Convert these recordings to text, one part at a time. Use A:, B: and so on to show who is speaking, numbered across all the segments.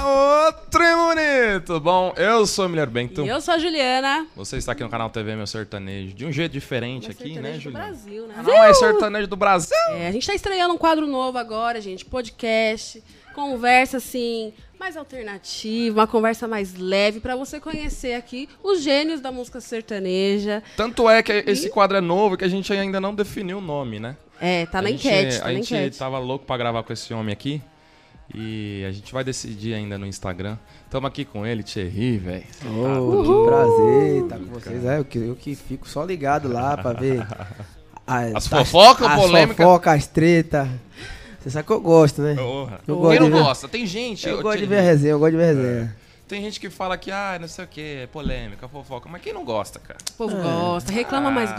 A: Ô, trem bonito! Bom, eu sou o Mulher Bento.
B: E eu sou a Juliana.
A: Você está aqui no canal TV Meu Sertanejo. De um jeito diferente
B: Meu
A: aqui,
B: sertanejo
A: né,
B: do
A: Juliana?
B: Brasil, né?
A: Canal mais sertanejo do Brasil.
B: É, a gente tá estreando um quadro novo agora, gente. Podcast, conversa assim, mais alternativa, uma conversa mais leve pra você conhecer aqui os gênios da música sertaneja.
A: Tanto é que esse quadro é novo que a gente ainda não definiu o nome, né?
B: É, tá na
A: a gente,
B: enquete, tá
A: A
B: na
A: gente
B: enquete.
A: tava louco pra gravar com esse homem aqui. E a gente vai decidir ainda no Instagram. Tamo aqui com ele, Thierry, velho.
C: Ô, que prazer estar com vocês. É, eu que, eu que fico só ligado lá pra ver as,
A: As fofocas,
C: as
A: polêmica.
C: fofocas, as treta. Você sabe que eu gosto, né?
A: Porra.
C: Eu
A: Quem
C: gosto
A: não
C: de ver-
A: gosta? Tem gente.
C: Eu
A: ô,
C: gosto de
A: Thierry,
C: ver a resenha, eu gosto de ver a resenha.
A: Tem gente que fala que, ah, não sei o que, é polêmica, fofoca. Mas quem não gosta, cara?
B: O povo gosta, reclama, mas
A: Ah.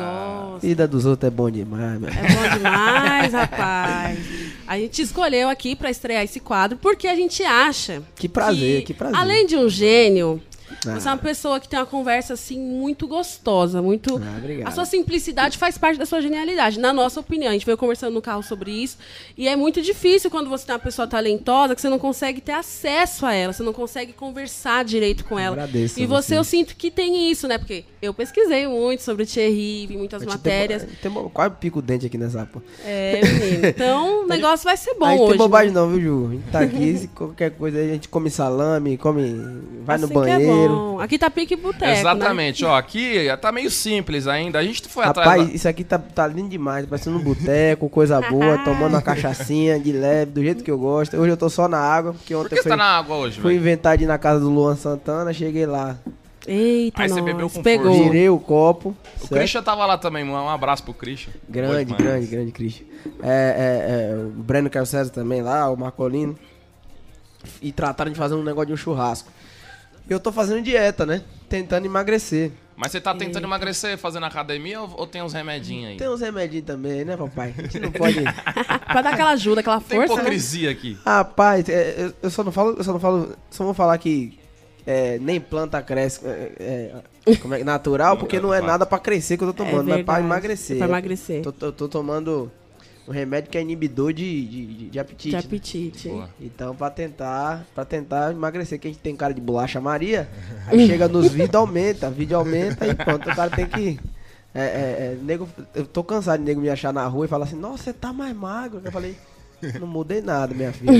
B: gosta.
C: Vida dos outros é bom demais, meu.
B: É bom demais, rapaz. A gente escolheu aqui pra estrear esse quadro porque a gente acha
C: Que prazer, que prazer.
B: Além de um gênio,
C: Ah.
B: você é uma pessoa que tem uma conversa assim muito gostosa, muito.
C: Ah, obrigado.
B: a sua simplicidade faz parte da sua genialidade, na nossa opinião. A gente veio conversando no carro sobre isso e é muito difícil quando você tem uma pessoa talentosa que você não consegue ter acesso a ela, você não consegue conversar direito com ela.
C: Agradeço
B: e você eu sinto que tem isso, né? Porque eu pesquisei muito sobre o Thierry, vi muitas matérias.
C: Tem, tem, quase pico o dente aqui nessa porra.
B: É, menino. Então, o negócio vai ser bom
C: a gente
B: hoje.
C: tem bobagem
B: né?
C: não, viu, Ju? A gente tá aqui, se qualquer coisa a gente come salame, come. vai no
B: Assim que é
C: banheiro.
B: Aqui tá pique boteco, né?
A: Exatamente, ó, aqui tá meio simples ainda. A gente foi atrás.
C: Rapaz, isso aqui tá, tá lindo demais, parecendo um boteco, coisa boa, tomando uma cachaçinha de leve, do jeito que eu gosto. Hoje eu tô só na água, porque
A: Por
C: ontem
A: que você tá na água hoje,
C: fui inventar de ir na casa do Luan Santana, cheguei lá,
B: Eita,
A: Aí você bebeu com
B: pegou.
A: força.
C: girei o copo.
A: O
C: certo?
A: Christian tava lá também, um abraço pro Christian.
C: Grande, grande, grande Christian. É, é, é, o Breno Carlos César também lá, o Marcolino. E trataram de fazer um negócio de um churrasco. Eu tô fazendo dieta, né? Tentando emagrecer.
A: Mas você tá tentando emagrecer fazendo academia ou, ou tem uns remedinhos aí?
C: Tem uns remedinhos também, né, papai? A gente não pode.
B: pra dar aquela ajuda, aquela
A: Tem
B: força, né?
A: hipocrisia aqui.
C: Rapaz, é, eu, eu só não falo, eu só não falo, só vou falar que é, nem planta cresce é, é, como é, natural, porque não é nada pra crescer que eu tô tomando, mas pra emagrecer.
B: Pra emagrecer.
C: Tô, tô- tô tomando um remédio que é inibidor de, de, de- de apetite.
B: De
C: né?
B: apetite.
A: Boa.
C: Então, pra tentar, pra tentar emagrecer, que a gente tem cara de bolacha Maria, aí chega nos vídeos, aumenta, vídeo aumenta e pronto, o cara tem que. É, é, é, nego, eu tô cansado de nego me achar na rua e falar assim, nossa, você tá mais magro. Eu falei, não mudei nada, minha filha.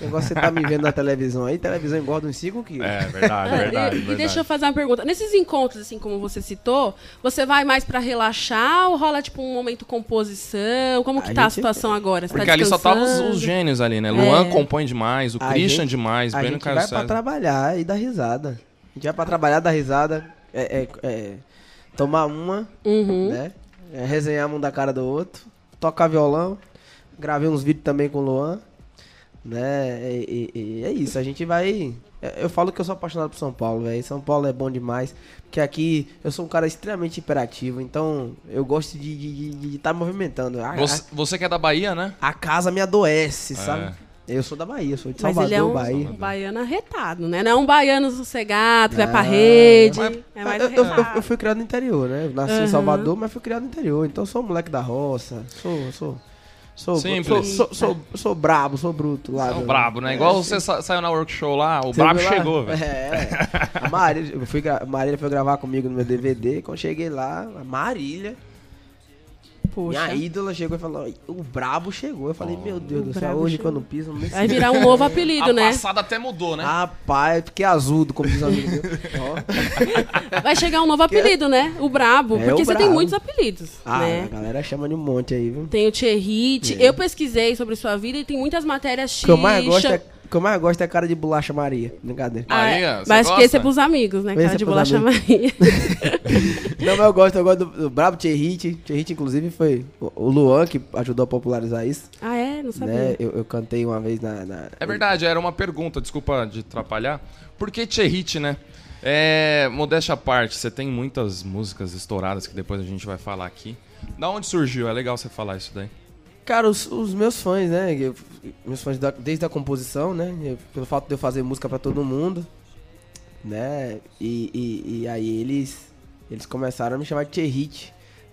C: O negócio você tá me vendo na televisão aí, televisão engorda uns 5 quilos.
A: É, verdade, verdade.
B: e, e
A: verdade.
B: deixa eu fazer uma pergunta. Nesses encontros, assim como você citou, você vai mais pra relaxar ou rola tipo um momento composição? Como que
C: A
B: tá a situação agora? Você
A: Porque
B: tá
A: ali só tava os, os gênios ali, né? Luan
B: É.
A: compõe demais, o
C: A
A: Christian
C: gente-
A: demais,
C: A
A: Breno
C: gente vai
A: Carlos
C: pra trabalhar e dar risada. A gente vai pra trabalhar, dar risada, é, é- é tomar uma,
B: Uhum.
C: né? É, resenhar um da cara do outro, tocar violão, gravei uns vídeos também com o Luan, né? E, e- e é isso, a gente vai. é, Eu falo que eu sou apaixonado por São Paulo, velho. São Paulo é bom demais. Porque aqui eu sou um cara extremamente hiperativo, então eu gosto de estar movimentando. A,
A: Você, você que é da Bahia, né?
C: a- casa me adoece,
A: É.
C: sabe? Eu sou da Bahia, sou de
B: Mas
C: Salvador,
B: ele é um,
C: Bahia.
B: um baiano arretado, né? Não é um baiano sossegado, que vai pra
C: Não,
B: rede.
A: mas-
B: é mais
C: eu, eu- eu- fui criado no interior, né? Eu nasci
B: Aham.
C: em Salvador, mas fui criado no interior. Então eu sou um moleque da roça. Sou. sou Sou,
A: Simples.
C: sou, sou, sou, sou brabo, sou bruto lá. Do-
A: brabo, né?
C: É,
A: Igual você sa- saiu na workshop lá, o
C: Você
A: brabo chegou, velho.
C: É. A Marília, eu fui, Marília foi gravar comigo no meu DVD. Quando cheguei lá, a Marília,
B: Poxa.
C: minha ídola, chegou e falou: O brabo chegou. Eu falei: Meu Deus do céu, hoje
B: chegou.
C: quando piso, não
B: Vai virar um novo apelido,
A: A
B: né?
A: passada até mudou, né?
C: Rapaz, fiquei azudo, como diz o amigo meu.
B: Vai chegar um novo apelido, né? O Brabo.
C: É,
B: porque
C: o
B: você tem muitos apelidos,
C: Ah,
B: né?
C: a galera chama de um monte aí, viu?
B: Tem o Thierry.
C: É.
B: Eu pesquisei sobre sua vida e tem muitas matérias
C: O que eu mais gosto é, que eu mais gosto é cara de bolacha Maria. Brincadeira.
B: Ah, é.
A: Maria, você
B: mas acho que esse é
A: gosta?
B: pros amigos, né?
C: Esse
B: Cara
C: é
B: de bolacha Maria.
C: Não, mas eu gosto, eu gosto do, do Brabo Thierry. Thierry, inclusive, foi o o Luan que ajudou a popularizar isso.
B: ah, é? Não sabia.
C: Né? Eu, eu cantei uma vez na. na-
A: É verdade, era uma pergunta, desculpa de atrapalhar. Por que Tcherrit, né? É, modéstia à parte, você tem muitas músicas estouradas que depois a gente vai falar aqui. Da onde surgiu? É legal você falar isso daí.
C: Cara, os, os meus fãs, né? eu- meus fãs da- desde a composição, né? eu- pelo fato de eu fazer música pra todo mundo, né? E, e, e aí eles, eles começaram a me chamar de Thierry,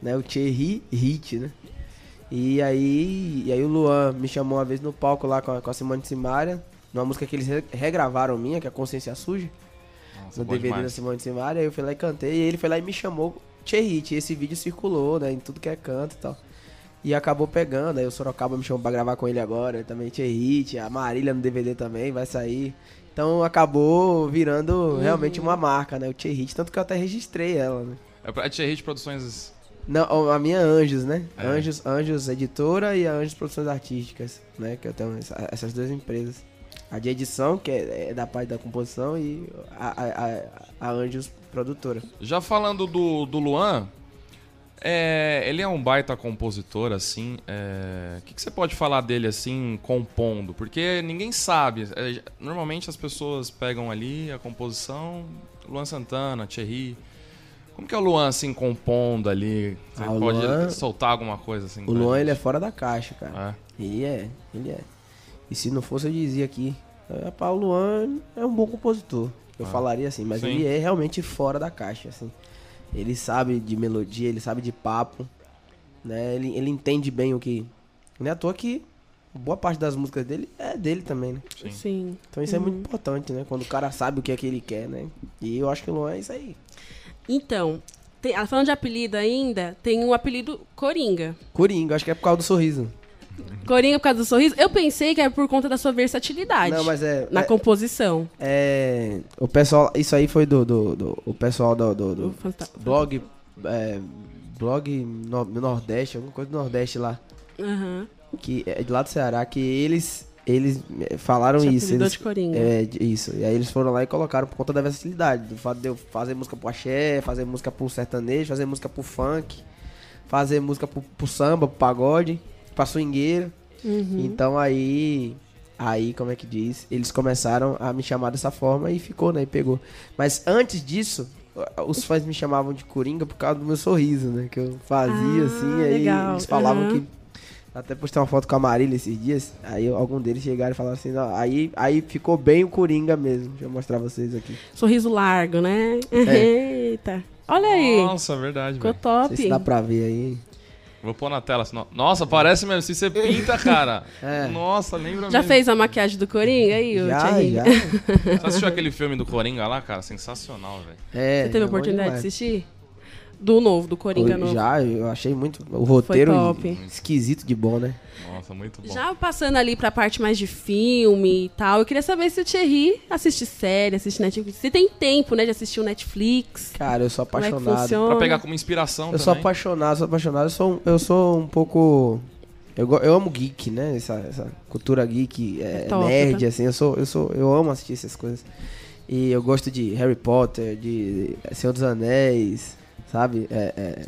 C: né? O Thierry Hit, né? E aí, e aí o Luan me chamou uma vez no palco lá com a, com a Simone Simaria, numa música que eles re- regravaram minha, que é Consciência Suja,
A: Nossa,
C: no DVD da
A: demais.
C: Simone Simaria. Aí eu fui lá e cantei, e ele foi lá e me chamou Hit. E esse vídeo circulou, né, em tudo que é canto e tal. E acabou pegando, aí o Sorocaba me chamou pra gravar com ele agora, também Hit, a Marília no DVD também vai sair. Então acabou virando realmente uma marca, né, o Hit, tanto que eu até registrei ela, né.
A: É pra Tia Hit Produções.
C: Não, a minha é Anjos, né?
A: É.
C: Anjos, Anjos Editora e a Anjos Produções Artísticas, né? Que eu tenho essa- essas duas empresas. A de edição, que é, é da parte da composição, e a, a, a, a Anjos Produtora.
A: Já falando do, do Luan, é, ele é um baita compositor, assim. é, O que, que você pode falar dele, assim, compondo? Porque ninguém sabe. é, normalmente as pessoas pegam ali a composição, Luan Santana, Thierry. Como que é o Luan, assim, compondo ali? Você
C: Ah,
A: pode
C: Luan-
A: soltar alguma coisa, assim?
C: O Luan,
A: gente?
C: ele é fora da caixa, cara.
A: É.
C: Ele é, ele é. E se não fosse, eu dizia aqui. É, pá, o Luan é um bom compositor. Eu
A: Ah.
C: falaria assim, mas
A: Sim.
C: ele é realmente fora da caixa, assim. Ele sabe de melodia, ele sabe de papo, né? Ele, ele entende bem o que... Não é à toa que boa parte das músicas dele é dele também, né?
A: Sim.
B: Sim.
C: Então isso é muito importante, né? Quando o cara sabe o que é que ele quer, né? E eu acho que o Luan é isso aí.
B: Então, tem- falando de apelido ainda, tem um apelido Coringa.
C: Coringa, acho que é por causa do sorriso.
B: Coringa por causa do sorriso. Eu pensei que era por conta da sua versatilidade
C: Não, mas é...
B: na
C: é,
B: composição.
C: é, o pessoal... Isso aí foi do... do, do- o pessoal do- do- do, blog é, blog no, no Nordeste, alguma coisa do Nordeste lá,
B: Aham.
C: que é de lá do Ceará, que eles eles falaram
B: Te
C: isso. Eles,
B: de Coringa.
C: é, isso. E aí eles foram lá e colocaram por conta da versatilidade, do fato de eu fazer música pro axé, fazer música pro sertanejo, fazer música pro funk, fazer música pro, pro samba, pro pagode, pra swingueira.
B: Uhum.
C: Então aí Aí, como é que diz? Eles começaram a me chamar dessa forma e ficou, né? E pegou. Mas antes disso, os fãs me chamavam de Coringa por causa do meu sorriso, né? Que eu fazia
B: Ah,
C: assim, aí
B: legal.
C: eles falavam
B: Aham.
C: que. Até postei uma foto com a Marília esses dias. Aí algum deles chegaram e falaram assim, ó, aí, aí ficou bem o Coringa mesmo. Deixa eu mostrar vocês aqui.
B: Sorriso largo, né? Eita. Olha aí.
A: Nossa, verdade,
B: Ficou
A: velho.
C: Não sei
B: top.
C: se dá pra ver aí.
A: Vou pôr na tela. senão- Nossa, parece mesmo. Se você pinta, cara.
C: É.
A: Nossa, lembra
B: Já
A: mesmo.
B: fez a maquiagem do Coringa aí, ô
C: Já,
B: Thierry?
C: já.
A: Você assistiu aquele filme do Coringa lá, cara? Sensacional, velho.
C: É,
B: Você teve
C: é
B: a
C: bom
B: oportunidade
C: demais.
B: de assistir? Do novo, do Coringa
C: Eu-
B: novo.
C: Já, eu achei muito. O roteiro
B: top.
C: esquisito de bom, né?
A: Nossa, muito bom.
B: Já passando ali pra parte mais de filme e tal, eu queria saber se o Thierry assiste série, assiste Netflix. Se tem tempo, né, de assistir o Netflix.
C: Cara, eu sou
B: Como é
C: apaixonado.
A: Pra pegar como inspiração
C: Eu sou
A: também.
C: apaixonado, sou apaixonado. Eu sou, um- eu sou um pouco. Eu, eu amo geek, né? Essa, essa cultura geek, é,
B: É top,
C: nerd,
B: tá?
C: assim. Eu sou, eu sou, eu amo assistir essas coisas. E eu gosto de Harry Potter, de Senhor dos Anéis, sabe? É, é,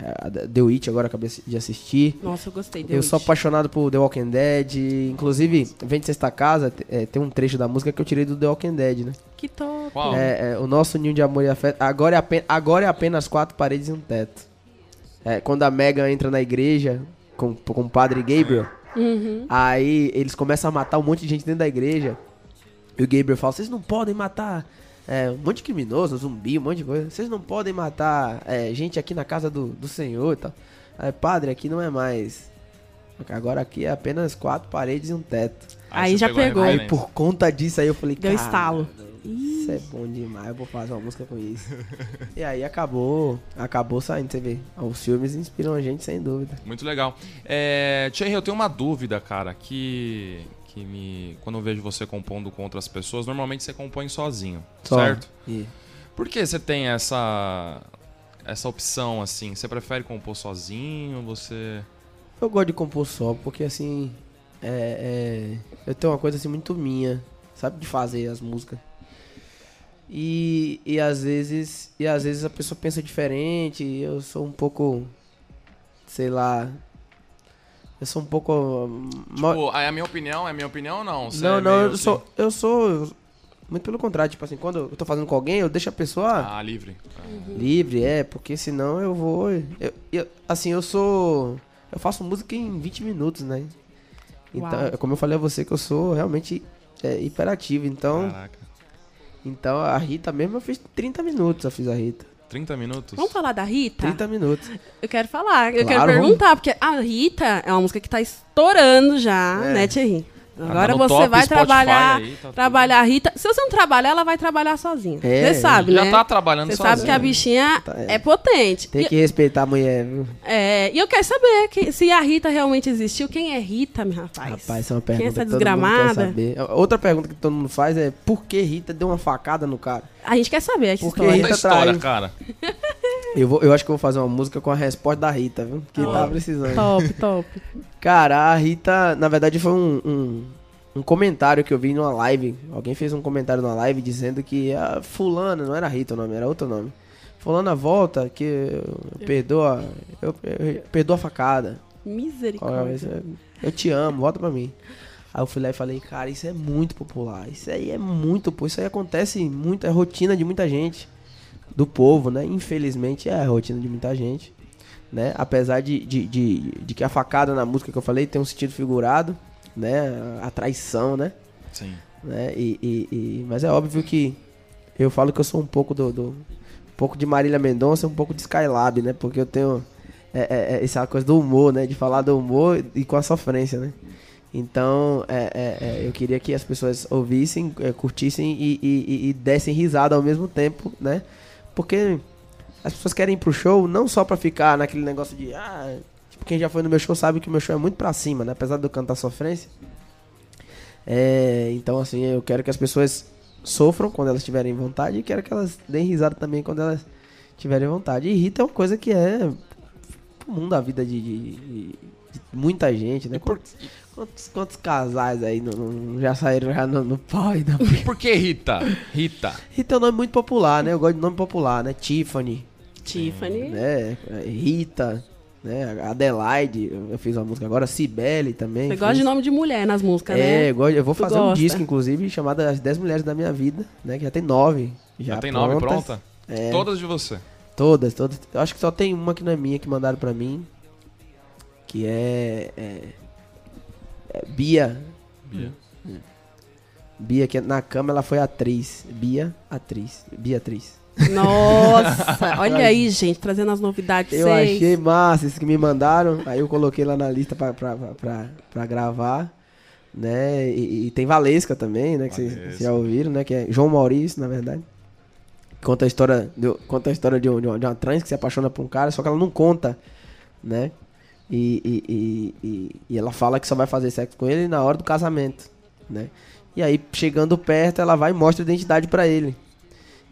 C: é, The Witch agora acabei de assistir.
B: Nossa, eu gostei.
C: Eu sou apaixonado por The Walking Dead. Inclusive, Vem de Sexta Casa, é, tem um trecho da música que eu tirei do The Walking Dead, né?
B: Que top.
C: É, é, o nosso ninho de amor e afeto. Agora é, apenas, agora é apenas quatro paredes e um teto. É, quando a Megan entra na igreja com, com o padre Gabriel,
B: Uhum.
C: aí eles começam a matar um monte de gente dentro da igreja. E o Gabriel fala: vocês não podem matar é, um monte de criminoso, zumbi, um monte de coisa. Vocês não podem matar é, gente aqui na casa do, do Senhor e tal. Aí, padre, aqui não é mais. Agora aqui é apenas quatro paredes e um teto.
B: Aí
A: você
B: já pegou.
A: referência.
C: Aí por conta disso aí eu falei,
B: Deu
C: "Cara,
B: estalo."
C: Isso é bom demais, eu vou fazer uma música com isso. e aí acabou, acabou saindo, você vê. Os filmes inspiram a gente sem dúvida.
A: Muito legal. É, Thierry, eu tenho uma dúvida, cara, que, que me. Quando eu vejo você compondo com outras pessoas, normalmente você compõe sozinho,
C: Só.
A: certo?
C: E
A: Por que você tem essa. essa opção assim? Você prefere compor sozinho? Você.
C: eu gosto de compor só, porque assim, é, é, eu tenho uma coisa assim muito minha, sabe, de fazer as músicas. E, e às vezes, e às vezes a pessoa pensa diferente, eu sou um pouco, sei lá, eu sou um pouco... mal-
A: Tipo, é a minha opinião? É a minha opinião ou não? Você
C: não,
A: é
C: não, eu sou, eu sou, eu- muito pelo contrário, tipo assim, quando eu tô fazendo com alguém, eu deixo a pessoa
A: Ah, livre.
C: livre, é, porque senão eu vou, eu, eu- assim, eu sou, eu faço música em 20 minutos, né? Então,
B: Uau.
C: é como eu falei a você que eu sou realmente é, hiperativo, então,
A: Caraca.
C: então a Rita mesmo eu fiz 30 minutos, eu fiz a Rita.
A: 30 minutos?
B: Vamos falar da Rita?
C: 30 minutos.
B: Eu quero falar, eu
C: Claro,
B: quero
C: vamos.
B: perguntar, porque a Rita é uma música que tá estourando já,
C: É.
B: né, Thierry? Agora
A: no
B: você
A: top
B: vai
A: Spotify
B: trabalhar,
A: aí, tá
B: trabalhar a Rita. Se você não trabalhar, ela vai trabalhar sozinha.
C: É,
B: você sabe,
A: Já
B: né?
A: tá trabalhando
B: Você sabe que a bichinha
C: Tá,
B: é.
C: é.
B: potente.
C: Tem
B: E-
C: que respeitar a mulher, viu?
B: é, e eu quero saber que- se a Rita realmente existiu. Quem é Rita, meu rapaz?
C: Rapaz, essa é uma
B: Quem
C: pergunta
B: é essa
C: que todo mundo quer
B: desgramada?
C: saber. Outra pergunta que todo mundo faz é por que Rita deu uma facada no cara?
B: A gente quer saber essa
C: Porque
B: história.
A: Conta a
C: Rita
A: história,
C: traiu.
A: cara.
C: Eu, vou, eu acho que eu vou fazer uma música com a resposta da Rita, viu? Que tava precisando.
B: Top, top.
C: Cara, a Rita, na verdade, foi um, um, um comentário que eu vi numa live. Alguém fez um comentário numa live dizendo que a fulana, não era Rita o nome, era outro nome. Fulana volta, que eu, perdoa, eu, eu perdoo a facada. É
B: Misericórdia.
C: vez? Eu te amo, volta pra mim. Aí eu fui lá e falei, cara, isso é muito popular. Isso aí é muito, pô. Isso aí acontece muito, é rotina de muita gente. Do povo, né? Infelizmente é a rotina de muita gente. Né? Apesar de, de, de, de que a facada na música que eu falei tem um sentido figurado, né? A traição, né?
A: Sim.
C: né? E, e- e- mas é óbvio que eu falo que eu sou um pouco do, do- um pouco de Marília Mendonça, um pouco de Skylab, né? Porque eu tenho é, é, é, essa coisa do humor, né? De falar do humor e com a sofrência, né? Então, é, é, é, eu queria que as pessoas ouvissem, é, curtissem e, e- e- e dessem risada ao mesmo tempo, né? Porque as pessoas querem ir pro show não só pra ficar naquele negócio de ah, tipo, quem já foi no meu show sabe que o meu show é muito pra cima, né? Apesar de eu cantar sofrência. É, então, assim, eu quero que as pessoas sofram quando elas tiverem vontade e quero que elas deem risada também quando elas tiverem vontade. E Rita é uma coisa que é comum da vida de, de- de- muita gente, né?
A: Por,
C: Quantos, quantos, casais aí não, não- já saíram já no, no pau e na...
A: e por que Rita? Rita.
C: Rita é um nome muito popular, né? Eu gosto de nome popular, né? Tiffany,
B: Tiffany.
C: né? Rita, né? Adelaide, eu fiz uma música agora, Cibele também.
B: Você gosta de nome de mulher nas músicas,
C: É,
B: né?
C: eu, gosto- eu vou
B: Tu
C: fazer um disco, inclusive, chamado As 10 Mulheres da Minha Vida, né? Que já tem nove. Já,
A: Já tem
C: prontas.
A: pronta?
C: É,
A: Todas de você.
C: todas, todas. Eu acho que só tem uma que não é minha que mandaram pra mim. Que é. é- é Bia.
A: Bia.
C: Bia, que na cama ela foi atriz. Bia, atriz. Bia, atriz.
B: Nossa, olha aí, gente, trazendo as novidades.
C: Eu
B: seis.
C: achei massa esses que me mandaram. Aí eu coloquei lá na lista pra, pra, pra, pra, pra gravar. Né? E, e tem Valesca também, né? Que vocês já ouviram, né? Que é João Maurício, na verdade. Conta a história, do- conta a história de, um- de uma, de uma trans que se apaixona por um cara, só que ela não conta, né? E, e, e, e, ela fala que só vai fazer sexo com ele na hora do casamento, né? E aí, chegando perto, ela vai e mostra a identidade pra ele.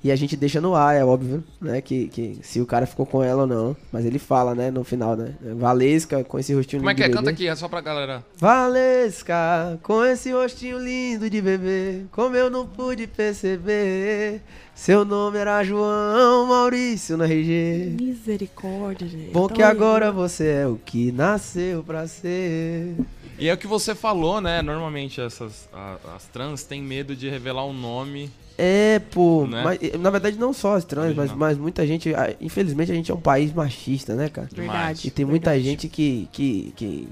C: E a gente deixa no ar, é óbvio, né? Que, que se o cara ficou com ela ou não. Mas ele fala, né? No final, né? Valesca com esse rostinho
A: Como é
C: lindo
A: que é?
C: de
A: Canta
C: bebê.
A: aqui, é só pra galera.
C: Valesca, com esse rostinho lindo de bebê, como eu não pude perceber. Seu nome era João Maurício na RG.
B: Misericórdia, gente.
C: Bom
B: Então,
C: que agora você é o que nasceu pra ser.
A: E é o que você falou, né? Normalmente essas a- as trans têm medo de revelar o nome.
C: É, pô,
A: Né?
C: mas, eh, na verdade não só as trans, mas, mas muita gente, ah, infelizmente a gente é um país machista, né, cara?
B: Verdade.
C: E tem muita
B: verdade.
C: gente que que que,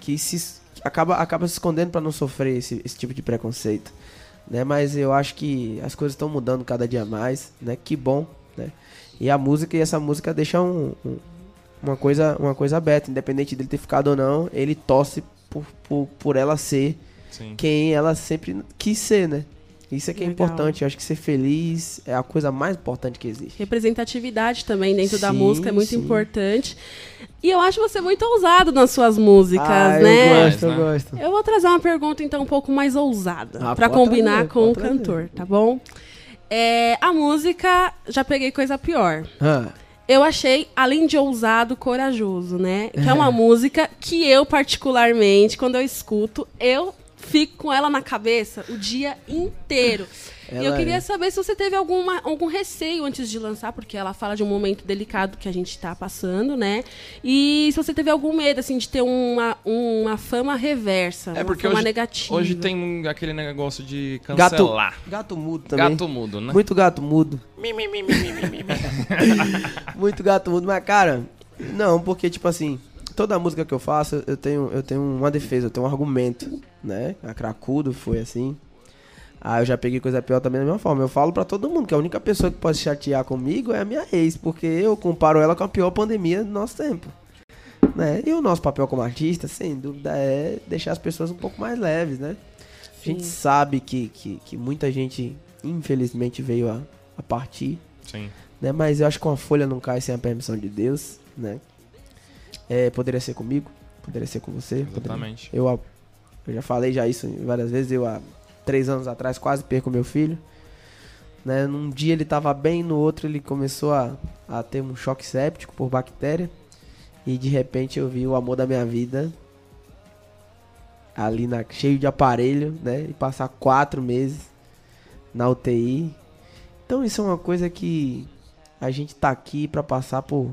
C: que se acaba acaba se escondendo pra não sofrer esse, esse tipo de preconceito, né? Mas eu acho que as coisas estão mudando cada dia mais, né? Que bom, né? E a música e essa música deixa um- um- uma coisa uma coisa aberta, independente dele ter ficado ou não, ele torce por, por, por ela ser
A: Sim.
C: quem ela sempre quis ser, né? Isso é que é
B: Legal.
C: importante. Eu acho que ser feliz é a coisa mais importante que existe.
B: Representatividade também dentro da
C: Sim,
B: música é muito
C: sim.
B: importante. E eu acho você muito ousado nas suas músicas,
C: ah,
B: né?
C: eu gosto,
A: né?
C: eu gosto.
B: Eu vou trazer uma pergunta então um pouco mais ousada
C: Ah,
B: pra
C: pode
B: combinar
C: trazer,
B: com o
C: trazer.
B: cantor, tá bom? É, a música já peguei coisa pior.
C: Ah,
B: Eu achei, além de ousado, corajoso, né? Que é uma música que eu, particularmente, quando eu escuto, eu fico com ela na cabeça o dia inteiro. e eu
C: Ela
B: queria
C: é.
B: saber se você teve alguma, algum receio antes de lançar, porque ela fala de um momento delicado que a gente tá passando, né? E se você teve algum medo, assim, de ter uma, uma fama reversa,
A: É
B: uma
A: porque
B: fama
A: hoje,
B: negativa.
A: hoje tem aquele negócio de
C: gato,
A: cancelar.
C: gato mudo também.
A: Gato mudo, né?
C: Muito gato mudo. Muito gato mudo. Mas, cara, não, porque, tipo assim, toda música que eu faço, eu tenho, eu tenho uma defesa, eu tenho um argumento, né? A Cracudo foi assim. Ah, eu já peguei coisa pior também da mesma forma. Eu falo pra todo mundo que a única pessoa que pode chatear comigo é a minha ex, porque eu comparo ela com a pior pandemia do nosso tempo. Né? E o nosso papel como artista, sem dúvida, é deixar as pessoas um pouco mais leves, né? A gente
B: Sim.
C: sabe que, que, que muita gente, infelizmente, veio a, a partir,
A: Sim.
C: né? Mas eu acho que uma folha não cai sem a permissão de Deus, né? É, poderia ser comigo, poderia ser com você. poderia-
A: Exatamente.
C: eu, eu já falei já isso várias vezes. Eu há três anos atrás quase perco meu filho. Né? Num dia ele tava bem, no outro ele começou a, a ter um choque séptico por bactéria. E de repente eu vi o amor da minha vida ali na, cheio de aparelho, né? E passar quatro meses na UTI. Então isso é uma coisa que a gente tá aqui pra passar por.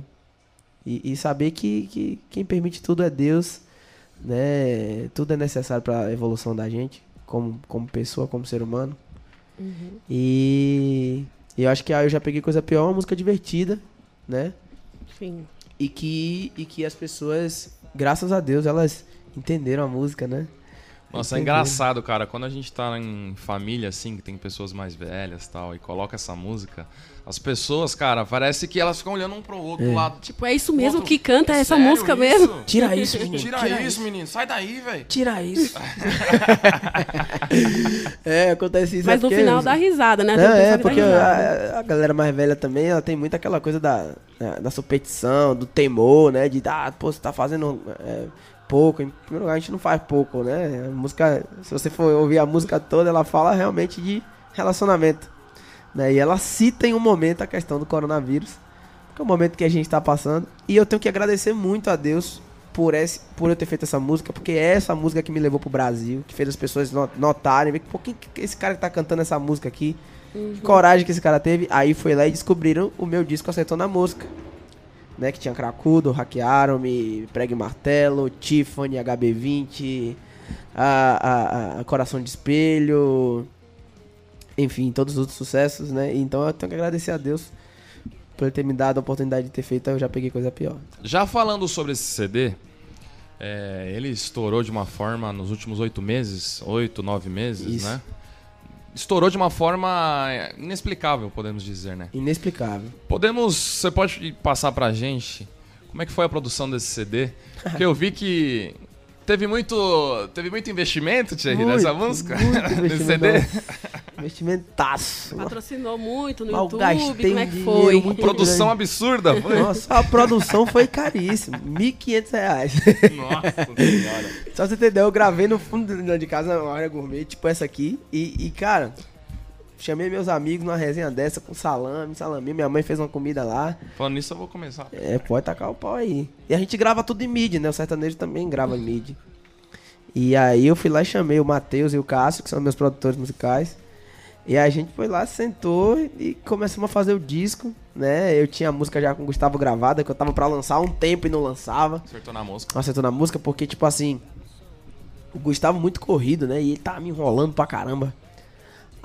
C: E, e saber que, que quem permite tudo é Deus né? Tudo é necessário para a evolução da gente, como, como pessoa, como ser humano. E e eu acho que ah, eu já peguei coisa pior, uma música divertida, né?
B: Sim.
C: E que, e que as pessoas, graças a Deus, elas entenderam a música, né?
A: Nossa, é engraçado, cara. Quando a gente tá em família, assim, que tem pessoas mais velhas e tal, e coloca essa música, as pessoas, cara, parece que elas ficam olhando um pro outro
C: É.
A: lado.
B: Tipo, é isso mesmo
A: Outro-
B: que canta essa
A: Sério
B: música
A: isso?
B: mesmo?
C: Tira isso, menino.
A: Tira, isso, menino. Sai daí, velho.
C: Tira isso. é, acontece isso.
B: Mas no
C: é porque-
B: final dá risada, né?
C: Não, é, porque a, a galera mais velha também, ela tem muito aquela coisa da, da, da competição, do temor, né? De, ah, pô, você tá fazendo é, pouco. Em primeiro lugar, a gente não faz pouco, né? A música, se você for ouvir a música toda, ela fala realmente de relacionamento. Né? E ela cita em um momento a questão do coronavírus, que é o momento que a gente tá passando. E eu tenho que agradecer muito a Deus por, esse, por eu ter feito essa música, porque é essa música que me levou pro Brasil, que fez as pessoas no- notarem, ver que, que esse cara que tá cantando essa música aqui, que coragem que esse cara teve. Aí foi lá e descobriram o meu disco Acertou na Mosca. Né, que tinha Cracudo, Hackearam-me, Pregue Martelo, Tiffany, HB20, a, a- a Coração de Espelho, enfim, todos os outros sucessos, né? Então eu tenho que agradecer a Deus por ele ter me dado a oportunidade de ter feito, eu já peguei coisa pior.
A: Já falando sobre esse CD, é, ele estourou de uma forma nos últimos oito meses, oito, nove meses,
C: Isso.
A: né? Estourou de uma forma é, inexplicável, podemos dizer, né?
C: Inexplicável.
A: Podemos, você pode passar pra gente como é que foi a produção desse CD? Porque eu vi que teve muito, teve muito investimento, Thierry, nessa
C: Muito,
A: música,
C: muito
A: nesse CD.
C: Investimentaço.
B: Patrocinou muito no
C: eu
B: YouTube,
C: gastei
B: como é que
C: dinheiro
B: foi?
C: muito
A: Produção
C: grande.
A: absurda, foi?
C: Nossa, a produção foi caríssima. 1.500 reais.
A: Nossa senhora.
C: Só você entender, eu gravei no fundo de casa uma área gourmet, tipo essa aqui. E, e, cara, chamei meus amigos numa resenha dessa com salame, salame. Minha mãe fez uma comida lá.
A: Falando nisso, eu vou começar.
C: É, pode tacar o pau aí. E a gente grava tudo em mid, né? O sertanejo também grava em mid. E aí eu fui lá e chamei o Matheus e o Cássio, que são meus produtores musicais. E a gente foi lá, sentou e começamos a fazer o disco, né? Eu tinha a música já com o Gustavo gravada, que eu tava pra lançar há um tempo e não lançava.
A: Acertou na mosca.
C: acertou na música, porque, tipo assim, o Gustavo muito corrido, né? E ele tava me enrolando pra caramba.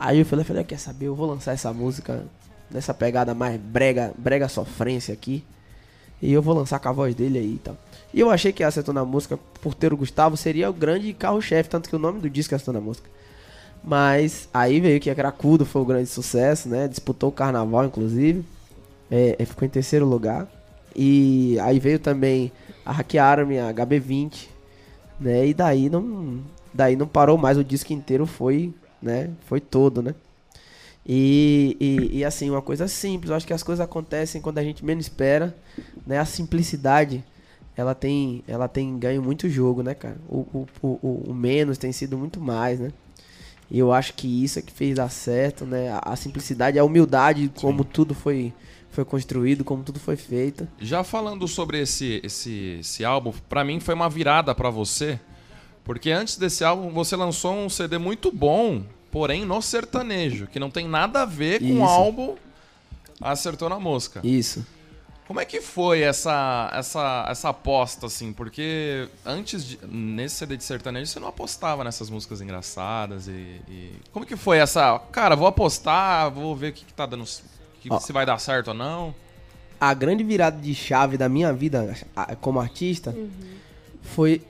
C: Aí eu falei, falei, quer saber, eu vou lançar essa música nessa pegada mais brega, brega sofrência aqui. E eu vou lançar com a voz dele aí e tal. E eu achei que acertou na música, por ter o Gustavo, seria o grande carro-chefe, tanto que o nome do disco é acertou na música. Mas aí veio que a Cracudo foi o grande sucesso, né? Disputou o carnaval, inclusive. É, é, ficou em terceiro lugar. E aí veio também a Hackearam-me, a HB20, né? E daí não, daí não parou mais, o disco inteiro foi, né? Foi todo, né? E, e, e, assim, uma coisa simples, eu acho que as coisas acontecem quando a gente menos espera, né? A simplicidade, ela tem, ela tem ganho muito jogo, né, cara? O, o, o, o menos tem sido muito mais, né? E eu acho que isso é que fez dar certo, né? A, a simplicidade, a humildade, como tudo foi, foi construído, como tudo foi feito.
A: Já falando sobre esse, esse, esse álbum, pra mim foi uma virada pra você, porque antes desse álbum você lançou um CD muito bom, porém no sertanejo, que não tem nada a ver com o álbum Acertou na Mosca.
C: Isso.
A: Como é que foi essa, essa, essa aposta, assim? Porque antes, de, nesse CD de sertanejo, você não apostava nessas músicas engraçadas e... e- Como que foi essa... Cara, vou apostar, vou ver o que, que tá dando... Que,
C: Ó.
A: se vai dar certo ou não.
C: a grande virada de chave da minha vida como artista foi,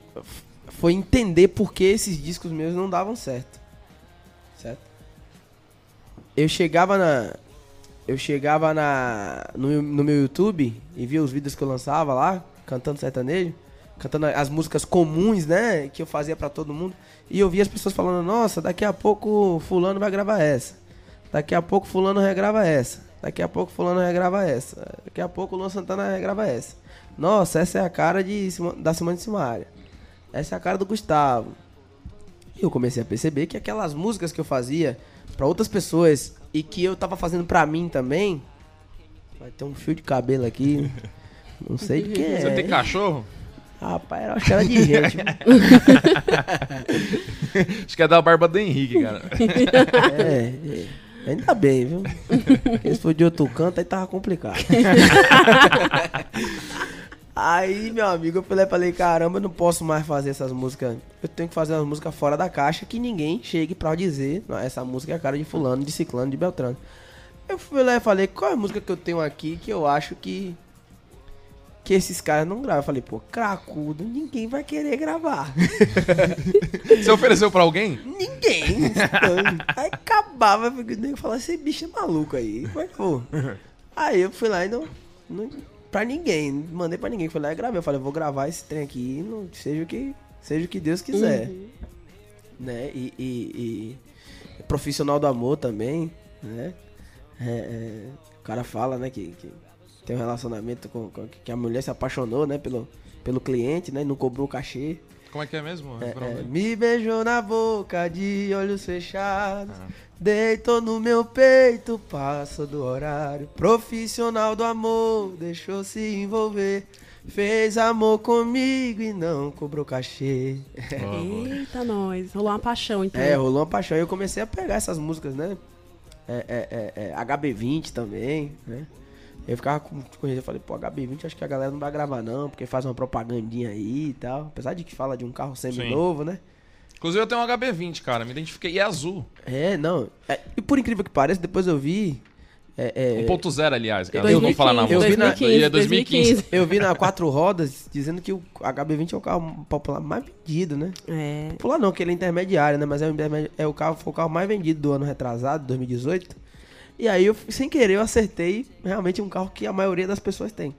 C: foi entender por que esses discos meus não davam certo. Certo? eu chegava na. Eu chegava na, no, no meu YouTube e via os vídeos que eu lançava lá, cantando sertanejo, cantando as músicas comuns, né? Que eu fazia pra todo mundo. E eu via as pessoas falando, nossa, daqui a pouco fulano vai gravar essa. Daqui a pouco fulano regrava essa. Daqui a pouco fulano regrava essa. Daqui a pouco o Luan Santana regrava essa. Nossa, essa é a cara de, da Simone Simaria. Essa é a cara do Gustavo. E eu comecei a perceber que aquelas músicas que eu fazia pra outras pessoas e que eu tava fazendo pra mim também. Vai ter um fio de cabelo aqui. Não sei de quem é.
A: Você tem cachorro?
C: Rapaz, eu acho que era de gente.
A: Acho que é da barba do Henrique, cara.
C: É, é. Ainda bem, viu? Porque se for de outro canto, aí tava complicado. Aí, meu amigo, eu falei, falei, caramba, eu não posso mais fazer essas músicas. Eu tenho que fazer umas músicas fora da caixa que ninguém chegue pra dizer, "Não, essa música é a cara de fulano, de ciclano, de beltrano. Eu fui lá e falei, qual é a música que eu tenho aqui que eu acho que que esses caras não gravam? Eu falei, pô, cracudo, ninguém vai querer gravar.
A: Você ofereceu pra alguém?
C: Ninguém. aí acabava, o nego falava, esse bicho é maluco aí. Como é vou? Aí eu fui lá e não, não. Pra ninguém. Mandei pra ninguém. Fui lá e gravei. Eu falei, eu vou gravar esse trem aqui, não, seja, o que, seja o que Deus quiser. Né? E, e- e profissional do amor também, né? É, é, o cara fala, né, que, que tem um relacionamento com, com- que a mulher se apaixonou, né, pelo, pelo cliente, né? E não cobrou o cachê.
A: Como é que é mesmo?
C: É, é, me beijou na boca de olhos fechados. Deitou no meu peito, passou do horário. Profissional do amor, deixou se envolver. Fez amor comigo e não cobrou cachê.
B: Eita, nós. Rolou uma paixão, então.
C: É, rolou uma paixão. Aí eu comecei a pegar essas músicas, né? É, é, é, é, HB20 também, né? Eu ficava com, com eu falei, pô, HB20 acho que a galera não vai gravar não, porque faz uma propagandinha aí e tal. Apesar de que fala de um carro semi-novo, né?
A: Inclusive eu tenho um HB20, cara. Me identifiquei. E é azul.
C: É, não. É, e por incrível que pareça, depois eu vi. É, é,
A: 1.0, aliás, cara.
C: Eu
A: Eu não
C: vi-
A: falar na
C: eu
A: música.
C: vi na-
B: 2015,
A: É 2015.
C: eu vi na quatro rodas dizendo que o HB20 é o carro popular mais vendido, né?
B: É.
C: Popular não, que ele é intermediário, né? Mas é o, é o carro, foi o carro mais vendido do ano retrasado, 2018. E aí, eu, sem querer, eu acertei realmente um carro que a maioria das pessoas tem.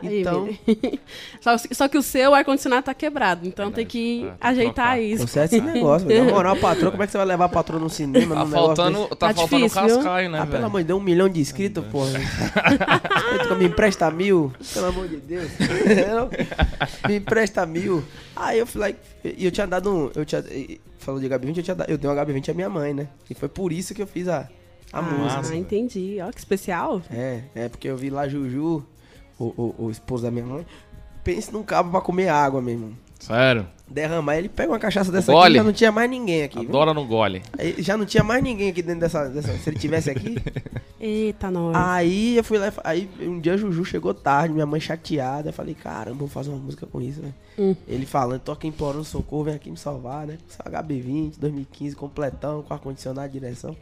B: Aí,
C: Então,
B: só, só que o seu ar-condicionado tá quebrado, então tem que
A: É, tem que
B: ajeitar
A: trocar.
B: isso.
C: conserta esse negócio. velho. Na moral, patrão, como é que você vai levar a patroa no cinema?
A: Tá faltando, tá
B: Tá
A: faltando
B: difícil,
A: cascaio, né,
C: Ah, pelo
A: velho?
C: amor de Deus, um milhão de inscritos, porra. Tu me empresta mil, pelo amor de Deus. me empresta mil. Aí eu fui lá e eu tinha dado um. Eu tinha, falou de HB20, eu, tinha dado, eu dei um HB20 à minha mãe, né? E foi por isso que eu fiz a, a
B: ah,
C: música.
B: entendi. Ó, que especial.
C: É, é porque eu vi lá Juju, o, o, o esposo da minha mãe. Pense num cabo pra comer água, meu irmão.
A: Sério.
C: Derramar, ele pega uma cachaça dessa
A: Gole.
C: aqui, já não tinha mais ninguém aqui. viu?
A: Adora no gole.
C: Aí Já não tinha mais ninguém aqui dentro dessa. dessa se ele tivesse aqui.
B: Eita, nós.
C: Aí eu fui lá, e aí um dia Juju chegou tarde, minha mãe chateada, eu falei, caramba, vou fazer uma música com isso, né?
B: Hum.
C: Ele falando, tô aqui implorando socorro, vem aqui me salvar, né? Só HB20, 2015, completão, com ar-condicionado, direção.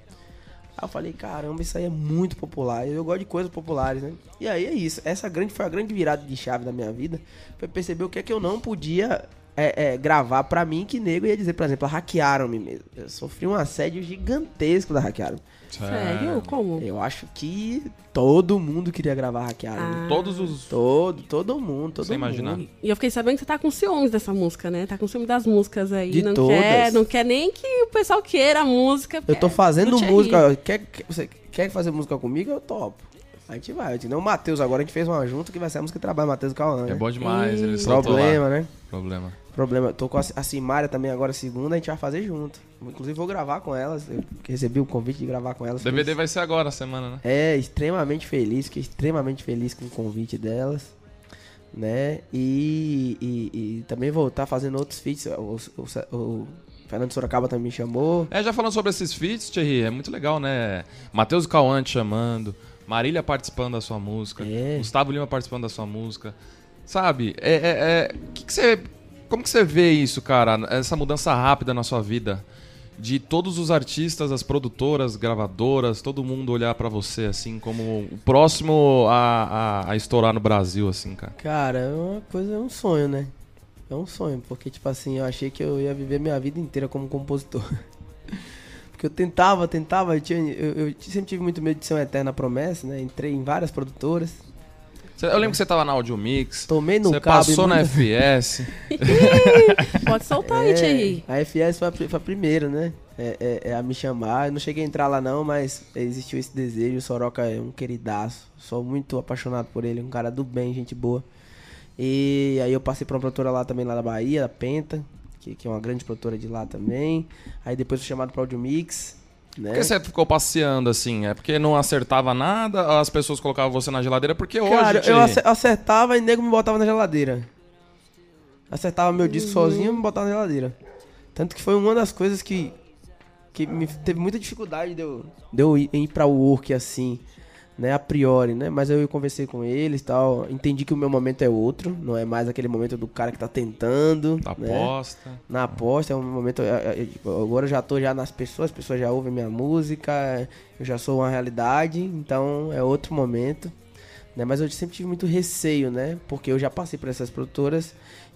C: Aí eu falei, caramba, isso aí é muito popular, eu gosto de coisas populares, né? E aí é isso, essa grande, foi a grande virada de chave da minha vida, foi perceber o que é que eu não podia é, é, gravar pra mim, que nego ia dizer, por exemplo, hackearam-me mesmo. Eu sofri um assédio gigantesco da hackearam.
B: Sério? Como?
C: Eu acho que todo mundo queria gravar hackeado.
B: Ah.
A: Todos os.
C: Todo, todo mundo, todo
A: Sem
C: mundo.
A: imaginar.
B: E eu fiquei sabendo que você tá com ciúmes dessa música, né? Tá com ciúme das músicas aí.
C: De
B: não
C: todas.
B: Quer, não quer nem que o pessoal queira a música.
C: Eu tô
B: é
C: fazendo música. Quer, quer, você quer fazer música comigo? Eu topo. A gente vai. Eu não, o Matheus, agora a gente fez uma junta que vai ser a música que trabalha, Matheus Cauã.
A: É
C: Né?
A: bom demais. Ele soltou
C: Problema,
A: lá.
C: né?
A: Problema.
C: Problema. Tô com a, a Simária também agora segunda, a gente vai fazer junto. Inclusive vou gravar com elas. Eu recebi o convite de gravar com elas.
A: O DVD vai ser agora, semana, né?
C: É, extremamente feliz, fiquei extremamente feliz com o convite delas, né? E, e, e também vou estar fazendo outros feats. O, o- o Fernando Sorocaba também me chamou.
A: É, já falando sobre esses feats, Thierry, é muito legal, né? Matheus Cauã te chamando, Marília participando da sua música,
C: É.
A: Gustavo Lima participando da sua música. Sabe, é, é, é- que que você, como que você vê isso, cara? Essa mudança rápida na sua vida? De todos os artistas, as produtoras, gravadoras, todo mundo olhar pra você, assim, como o próximo a, a, a estourar no Brasil, assim, cara.
C: Cara, é uma coisa, é um sonho, né? É um sonho, porque, tipo assim, eu achei que eu ia viver minha vida inteira como compositor. Porque eu tentava, tentava, eu, tinha, eu, eu sempre tive muito medo de ser uma eterna promessa, né? Entrei em várias produtoras.
A: Eu lembro que você tava na Audio Mix.
C: Tomei no
A: Você
C: cabo.
A: passou
C: e
A: na
C: muito-
A: FS.
B: Pode soltar aí,
C: É,
B: Thierry.
C: A FS foi a, foi a primeira, né? É, é- é a me chamar. Eu não cheguei a entrar lá não, mas existiu esse desejo. O Soroca é um queridaço. Sou muito apaixonado por ele, um cara do bem, gente boa. E aí eu passei pra uma produtora lá também, lá da Bahia, da Penta, que, que é uma grande produtora de lá também. Aí depois fui chamado pra Audio Mix, né?
A: Por que você ficou passeando assim? É porque não acertava nada? As pessoas colocavam você na geladeira? Porque hoje.
C: Cara, eu
A: Thierry,
C: ace- acertava e nego me botava na geladeira. Acertava meu disco sozinho e me botava na geladeira. Tanto que foi uma das coisas que, que me teve muita dificuldade de eu, de eu ir, ir pra work assim, né, a priori, né? Mas eu conversei com eles e tal, entendi que o meu momento é outro, não é mais aquele momento do cara que tá tentando,
A: Da
C: né?
A: aposta.
C: na aposta, é um momento. é, é, tipo, Agora eu já tô já nas pessoas, as pessoas já ouvem minha música, eu já sou uma realidade, então é outro momento. Né? Mas eu sempre tive muito receio, né? Porque eu já passei por essas produtoras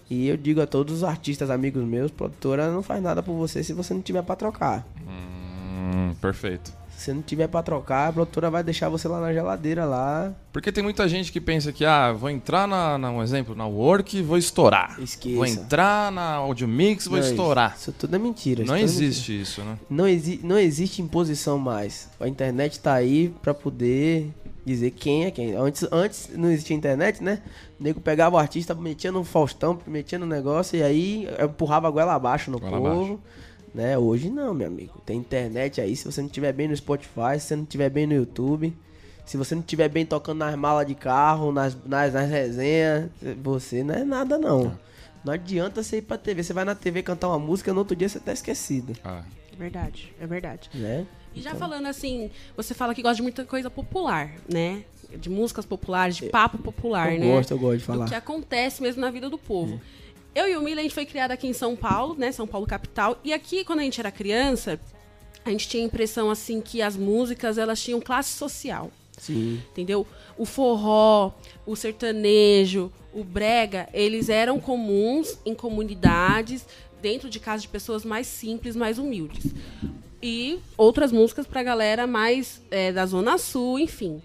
C: e eu digo a todos os artistas, amigos meus, produtora não faz nada por você se você não tiver pra trocar.
A: Hum, perfeito.
C: Se não tiver pra trocar, a produtora vai deixar você lá na geladeira lá.
A: Porque tem muita gente que pensa que, ah, vou entrar na, na um exemplo, na Work e vou estourar.
C: Esqueça.
A: Vou entrar na Audio Mix vou
C: Não,
A: estourar.
C: Isso tudo é mentira. isso
A: Não
C: é mentira.
A: existe isso, né?
C: Não, exi não existe imposição mais. A internet tá aí pra poder dizer quem é quem. Antes, antes não existia internet, né? O nego pegava o artista, metia no Faustão, metia no negócio e aí empurrava a goela abaixo no
A: Goela
C: povo. Né? Hoje não, meu amigo. Tem internet aí. Se você não tiver bem no Spotify, se você não tiver bem no YouTube, se você não tiver bem tocando nas malas de carro, nas, nas, nas resenhas, você não é nada não. Não adianta você ir pra TV. Você vai na TV cantar uma música, no outro dia você tá esquecido.
A: Ah,
B: É verdade, é verdade.
C: Né?
B: E já falando assim, você fala que gosta de muita coisa popular, né? De músicas populares, de papo popular,
C: eu
B: né?
C: gosto, eu gosto de falar.
B: Do que acontece mesmo na vida do povo. Eu e o Mila, a gente foi criado aqui em São Paulo, né? São Paulo capital. E aqui, quando a gente era criança, a gente tinha a impressão, assim, que as músicas, elas tinham classe social.
C: Sim.
B: Entendeu? O forró, o sertanejo, o brega, eles eram comuns em comunidades, dentro de casas de pessoas mais simples, mais humildes. E outras músicas pra galera mais é, da Zona Sul, enfim.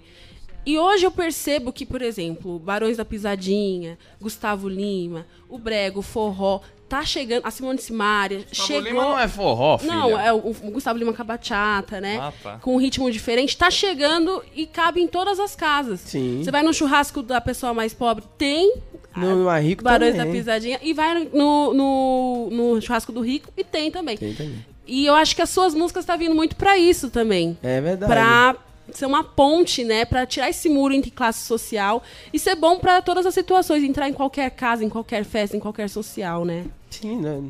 B: E hoje eu percebo que, por exemplo, Barões da Pisadinha, Gustavo Lima, o Brega, o Forró, tá chegando. A Simone Simaria
A: Gustavo
B: chegou.
A: Lima não é forró, filha.
B: Não, é o, o Gustavo Lima com a bachata, né?
A: Ah, tá.
B: Com um ritmo diferente. Tá chegando e cabe em todas as casas.
C: Sim.
B: Você vai no churrasco da pessoa mais pobre, tem
C: No mais rico
B: Barões
C: também.
B: da Pisadinha. E vai no, no, no churrasco do rico e tem também.
C: Tem também.
B: E eu acho que as suas músicas tá vindo muito pra isso também.
C: É verdade.
B: Pra ser uma ponte, né? Pra tirar esse muro entre classe social e ser bom pra todas as situações. Entrar em qualquer casa, em qualquer festa, em qualquer social, né?
C: Sim, né?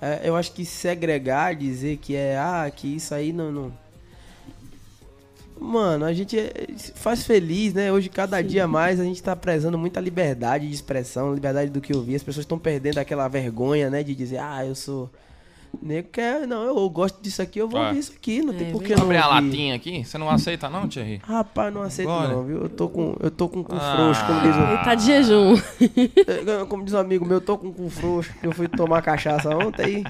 C: É, eu acho que segregar, dizer que é, ah, que isso aí não. não... Mano, a gente é- faz feliz, né? Hoje, cada dia mais, a gente tá prezando muita liberdade de expressão, liberdade do que ouvir. As pessoas estão perdendo aquela vergonha, né? De dizer, ah, eu sou. Nego quer, não, eu gosto disso aqui, eu vou ouvir isso aqui, não
B: É
C: tem por que não.
A: Abrir a latinha aqui? Você não aceita não, Thierry?
C: Rapaz, não aceito
A: Agora?
C: não, viu? Eu tô com, eu tô com cu
A: Ah.
C: frouxo, como diz o.
B: Ele tá de jejum.
C: É, Como diz um amigo meu, eu tô com cu frouxo. Eu fui tomar cachaça ontem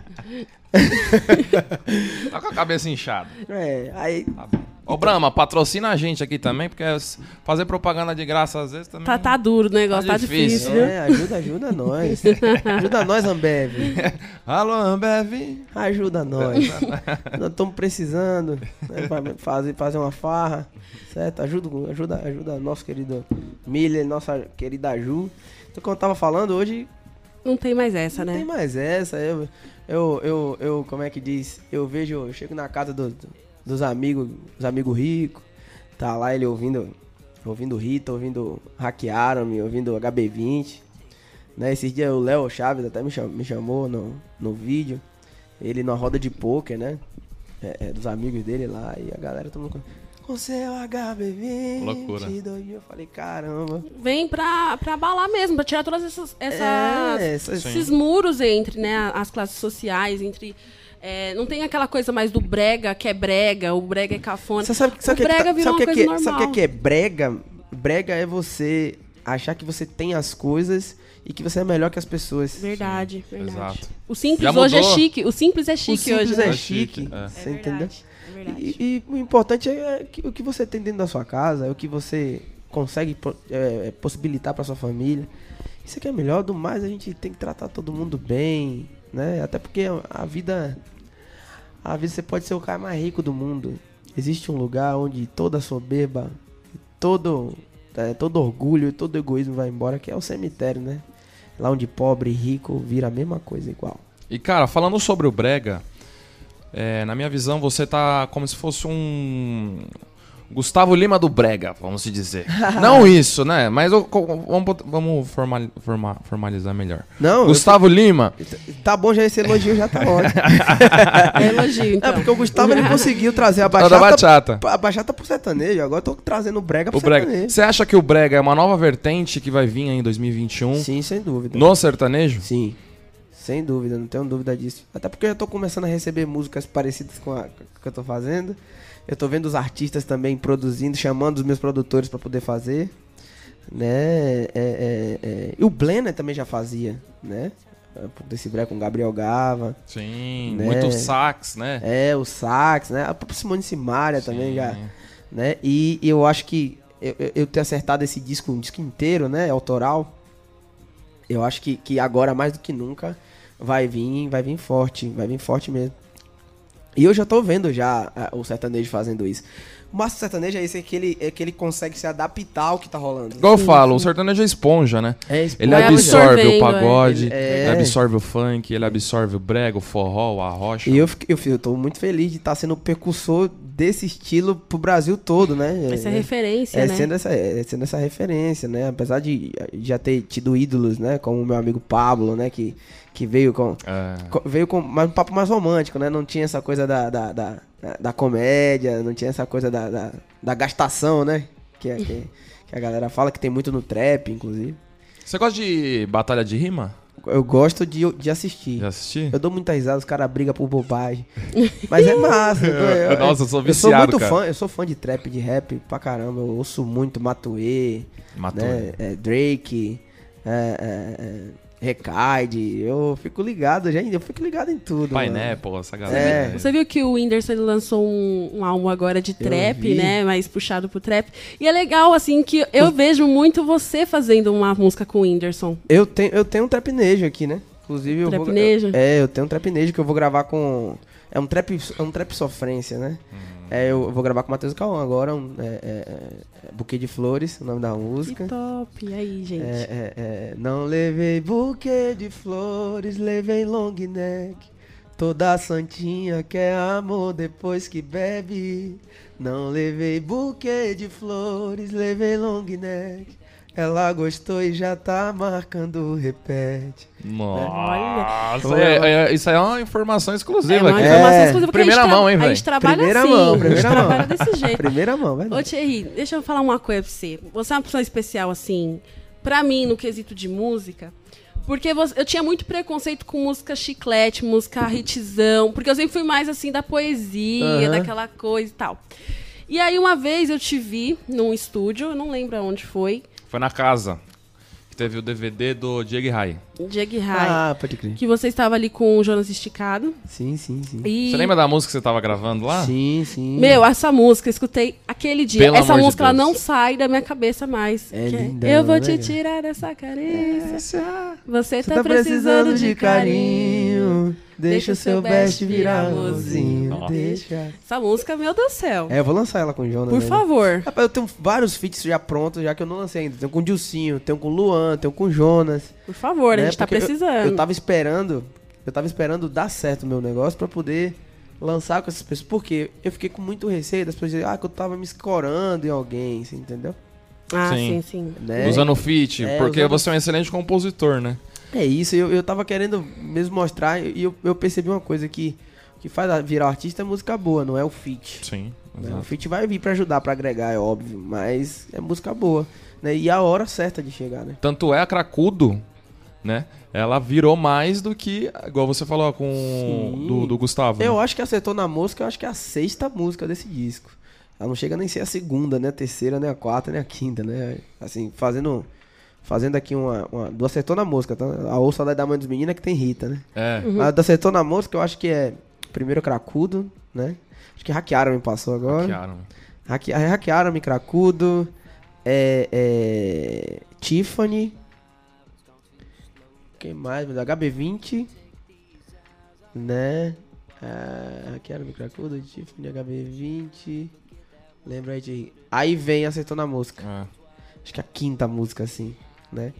A: Tá com a cabeça inchada.
C: É, aí.
A: Tá bom. Ô, Brahma, patrocina a gente aqui também, porque fazer propaganda de graça às vezes também...
B: Tá, tá duro o negócio,
A: Tá
B: tá,
A: difícil,
B: difícil, viu?
C: É, ajuda, ajuda nós. ajuda nós, Ambev.
A: Alô, Ambev.
C: Ajuda nós. Nós estamos precisando né, pra fazer, fazer uma farra. Certo? Ajuda, ajuda, ajuda nosso querido Miller, nossa querida Ju. Então, como eu tava falando, hoje
B: Não tem mais essa,
C: não
B: né?
C: tem mais essa. Eu, eu, eu, eu, como é que diz? Eu vejo, eu chego na casa do- do- dos amigos, dos amigos ricos, tá lá ele ouvindo, ouvindo Rita, ouvindo Hackearam-me, ouvindo HB20. Né? Esses dias o Léo Chaves até me chamou, me chamou no, no vídeo. Ele numa roda de pôquer, né? É, é, dos amigos dele lá. E a galera todo mundo com o seu HB20.
A: Loucura.
C: Eu falei, caramba.
B: Vem pra, pra abalar mesmo, pra tirar todas essas, essas-
C: É,
A: Sim.
B: esses muros entre né, as classes sociais, entre. É, não tem aquela coisa mais do brega que é brega, o brega é cafona.
C: Você sabe, sabe
B: o
C: que,
B: brega
C: tá-
B: virou
C: sabe
B: uma
C: que,
B: coisa
C: que, sabe
B: normal.
C: que, que é brega? Brega é você achar que você tem as coisas e que você é melhor que as pessoas.
B: Verdade, verdade.
A: exato.
B: O simples hoje é chique. O simples é
C: O
B: chique
C: simples
B: hoje.
C: é
B: né?
C: chique,
A: É.
C: você
B: É
C: entendeu?
B: é verdade.
C: E, e o importante é que, o que você tem dentro da sua casa, é o que você consegue é, possibilitar para sua família. Isso aqui é melhor, do mais a gente tem que tratar todo mundo bem, né? Até porque a vida a vida você pode ser o cara mais rico do mundo. Existe um lugar onde toda soberba, todo é, todo orgulho todo egoísmo vai embora, que é o cemitério, né? Lá onde pobre e rico vira a mesma coisa igual.
A: E cara, falando sobre o Brega, é, na minha visão você tá como se fosse um Gustavo Lima do Brega, vamos se dizer. Não isso, né? Mas eu- vamos, vamos formal- forma- formalizar melhor.
C: Não, eu-
A: Gustavo Lima,
C: tá bom já esse elogio já tá ótimo.
B: É elogio, então.
C: É porque o Gustavo ele conseguiu trazer a bachata,
A: da bachata.
C: a bachata pro sertanejo. Agora eu tô trazendo o brega pro
A: O Brega.
C: sertanejo.
A: Você acha que o Brega é uma nova vertente que vai vir aí em 2021
C: Sim, sem dúvida.
A: no sertanejo?
C: Sim. Sem dúvida, não tenho dúvida disso. Até porque eu já tô começando a receber músicas parecidas com a com a que eu tô fazendo. Eu tô vendo os artistas também produzindo, chamando os meus produtores pra poder fazer. Né? É, é, é. E o Blender também já fazia, né? Desse brega com o Gabriel Gava.
A: Sim,
C: Né?
A: muito sax, né?
C: É, o sax, né? A própria Simone Simaria também
A: Sim.
C: já. né? E eu acho que eu, eu- eu ter acertado esse disco, um disco inteiro, né, autoral, eu acho que, que agora mais do que nunca vai vir, vai vir forte, vai vir forte mesmo. E eu já tô vendo já ah, o sertanejo fazendo isso. O massa do sertanejo é esse, é que ele, é que ele consegue se adaptar ao que tá rolando.
A: Igual eu falo, o sertanejo é esponja, né?
C: É
A: Ele
B: Vai
A: absorve o
B: absorvendo,
A: pagode,
C: é. É.
A: ele absorve o funk, ele absorve o brega, o forró, o arrocha.
C: E eu, eu, eu tô muito feliz de estar sendo o precursor desse estilo pro Brasil todo, né?
B: Ser
C: É-
B: referência,
C: É
B: né?
C: sendo, essa, é sendo essa referência, né? Apesar de já ter tido ídolos, né? Como o meu amigo Pablo, né? Que, que veio com.
A: É.
C: co- Veio com mais um papo mais romântico, né? Não tinha essa coisa da, da, da, da comédia, não tinha essa coisa da, da, da gastação, né? Que, é- que, que a galera fala que tem muito no trap, inclusive.
A: Você gosta de batalha de rima?
C: Eu gosto de, de assistir.
A: Já assisti?
C: Eu dou muita risada, os caras brigam por bobagem. Mas é massa. eu- eu-
A: Nossa, eu sou
C: Eu sou
A: viciado,
C: muito
A: cara.
C: fã, eu sou fã de trap, de rap pra caramba. Eu ouço muito Matuê,
A: Matou.
C: né? é, Drake, é, é, é, Recaide. Eu fico ligado, gente. Eu fico ligado em tudo. mano.
A: Pineapple, essa galera.
C: É.
B: Você viu que o Whindersson ele lançou um, um álbum agora de trap, né? Mais puxado pro trap. E é legal, assim, que eu vejo muito você fazendo uma música com o Whindersson.
C: Eu tenho, eu tenho um trapnejo aqui, né? Inclusive eu vou.
B: Trapnejo?
C: É, eu tenho um trapnejo que eu vou gravar com. É um trap, é um trap sofrência, né? É, eu vou gravar com o Matheus Cauã agora, um, é, é, é, Buquê de Flores, o nome da música.
B: Que top. E aí, gente?
C: É, é, é, não levei buquê de flores, levei long neck. Toda santinha quer amor depois que bebe. Não levei buquê de flores, levei long neck. Ela gostou e já tá marcando o repete.
A: Nossa,
C: Olha.
A: é- é- isso aí é uma informação
B: É
A: exclusiva
B: uma
A: aqui.
B: informação
C: É.
B: exclusiva porque
A: Primeira
B: a
A: mão, hein,
B: A
A: velho?
B: gente trabalha
C: Primeira
B: assim.
C: mão,
B: a
C: primeira
B: gente
C: mão.
B: trabalha desse jeito.
C: Primeira mão,
B: Ô,
C: vai.
B: Thierry, deixa eu falar uma coisa pra você. Você é uma pessoa especial, assim, pra mim, no quesito de música. Porque você- eu tinha muito preconceito com música chiclete, música hitzão. Porque eu sempre fui mais, assim, da poesia,
C: Aham.
B: daquela coisa e tal. E aí, uma vez, eu te vi num estúdio, eu não lembro aonde foi,
A: Foi na casa. Que teve o DVD do Diego Rai.
B: Diego Rai.
C: Ah, pode crer.
B: Que você estava ali com o Jonas Esticado.
C: Sim, sim, sim.
B: E...
A: Você lembra da música que você tava gravando lá?
C: Sim, sim.
B: Meu, essa música, eu escutei aquele dia.
A: Pelo
B: essa
A: amor de
B: música, ela não sai da minha cabeça mais.
C: É
B: Que
C: linda,
B: Eu vou
C: né,
B: te tirar dessa carência.
C: Você
B: Você tá, precisando de carinho.
C: Deixa o seu best virar.
A: Nossa.
C: Deixa.
B: Essa música, meu Deus do céu.
C: É, eu vou lançar ela com o Jonas.
B: Por
C: né?
B: favor.
C: Rapaz, eu tenho vários feats já prontos, já que eu não lancei ainda. Tenho com o Dilcinho, tenho com o Luan, tenho com o Jonas.
B: Por favor,
C: né?
B: Gente tá
C: Porque eu-
B: precisando.
C: Eu, tava esperando, eu tava esperando dar certo o meu negócio pra poder lançar com essas pessoas. Porque eu fiquei com muito receio das pessoas dizerem, ah, que eu tava me escorando em alguém, você entendeu?
B: Ah,
A: Sim.
B: sim, sim.
C: Né?
A: Usando o feat,
C: É,
A: porque
C: usando-
A: você é um excelente compositor, né?
C: É isso, eu, eu tava querendo mesmo mostrar e eu, eu percebi uma coisa que o que faz virar artista é música boa, não é o feat.
A: Sim.
C: né? O feat vai vir pra ajudar, pra agregar, é óbvio, mas é música boa. Né? E a hora certa de chegar, né?
A: Tanto é a Cracudo, né? Ela virou mais do que, igual você falou com
C: Sim.
A: do, do Gustavo.
C: Eu
A: né?
C: acho que acertou na música, eu acho que é a sexta música desse disco. Ela não chega nem a ser a segunda, né? A terceira, nem a quarta, nem a quinta, né? Assim, fazendo. fazendo aqui uma, uma do Acertou na Música, tá? A ouça da Mãe dos Meninos é que tem Rita, né?
A: É.
C: A do Acertou na Música eu acho que é primeiro Cracudo, né? Acho que hackearam me passou agora.
A: Hackearam.
C: Hacke, hackearam me Cracudo, é, é, Tiffany, quem mais? Meu Deus, HB20, né? Ah, hackearam me Cracudo, Tiffany, HB20, lembra aí de... Aí vem Acertou na Música
A: É.
C: acho que a quinta música, assim, né?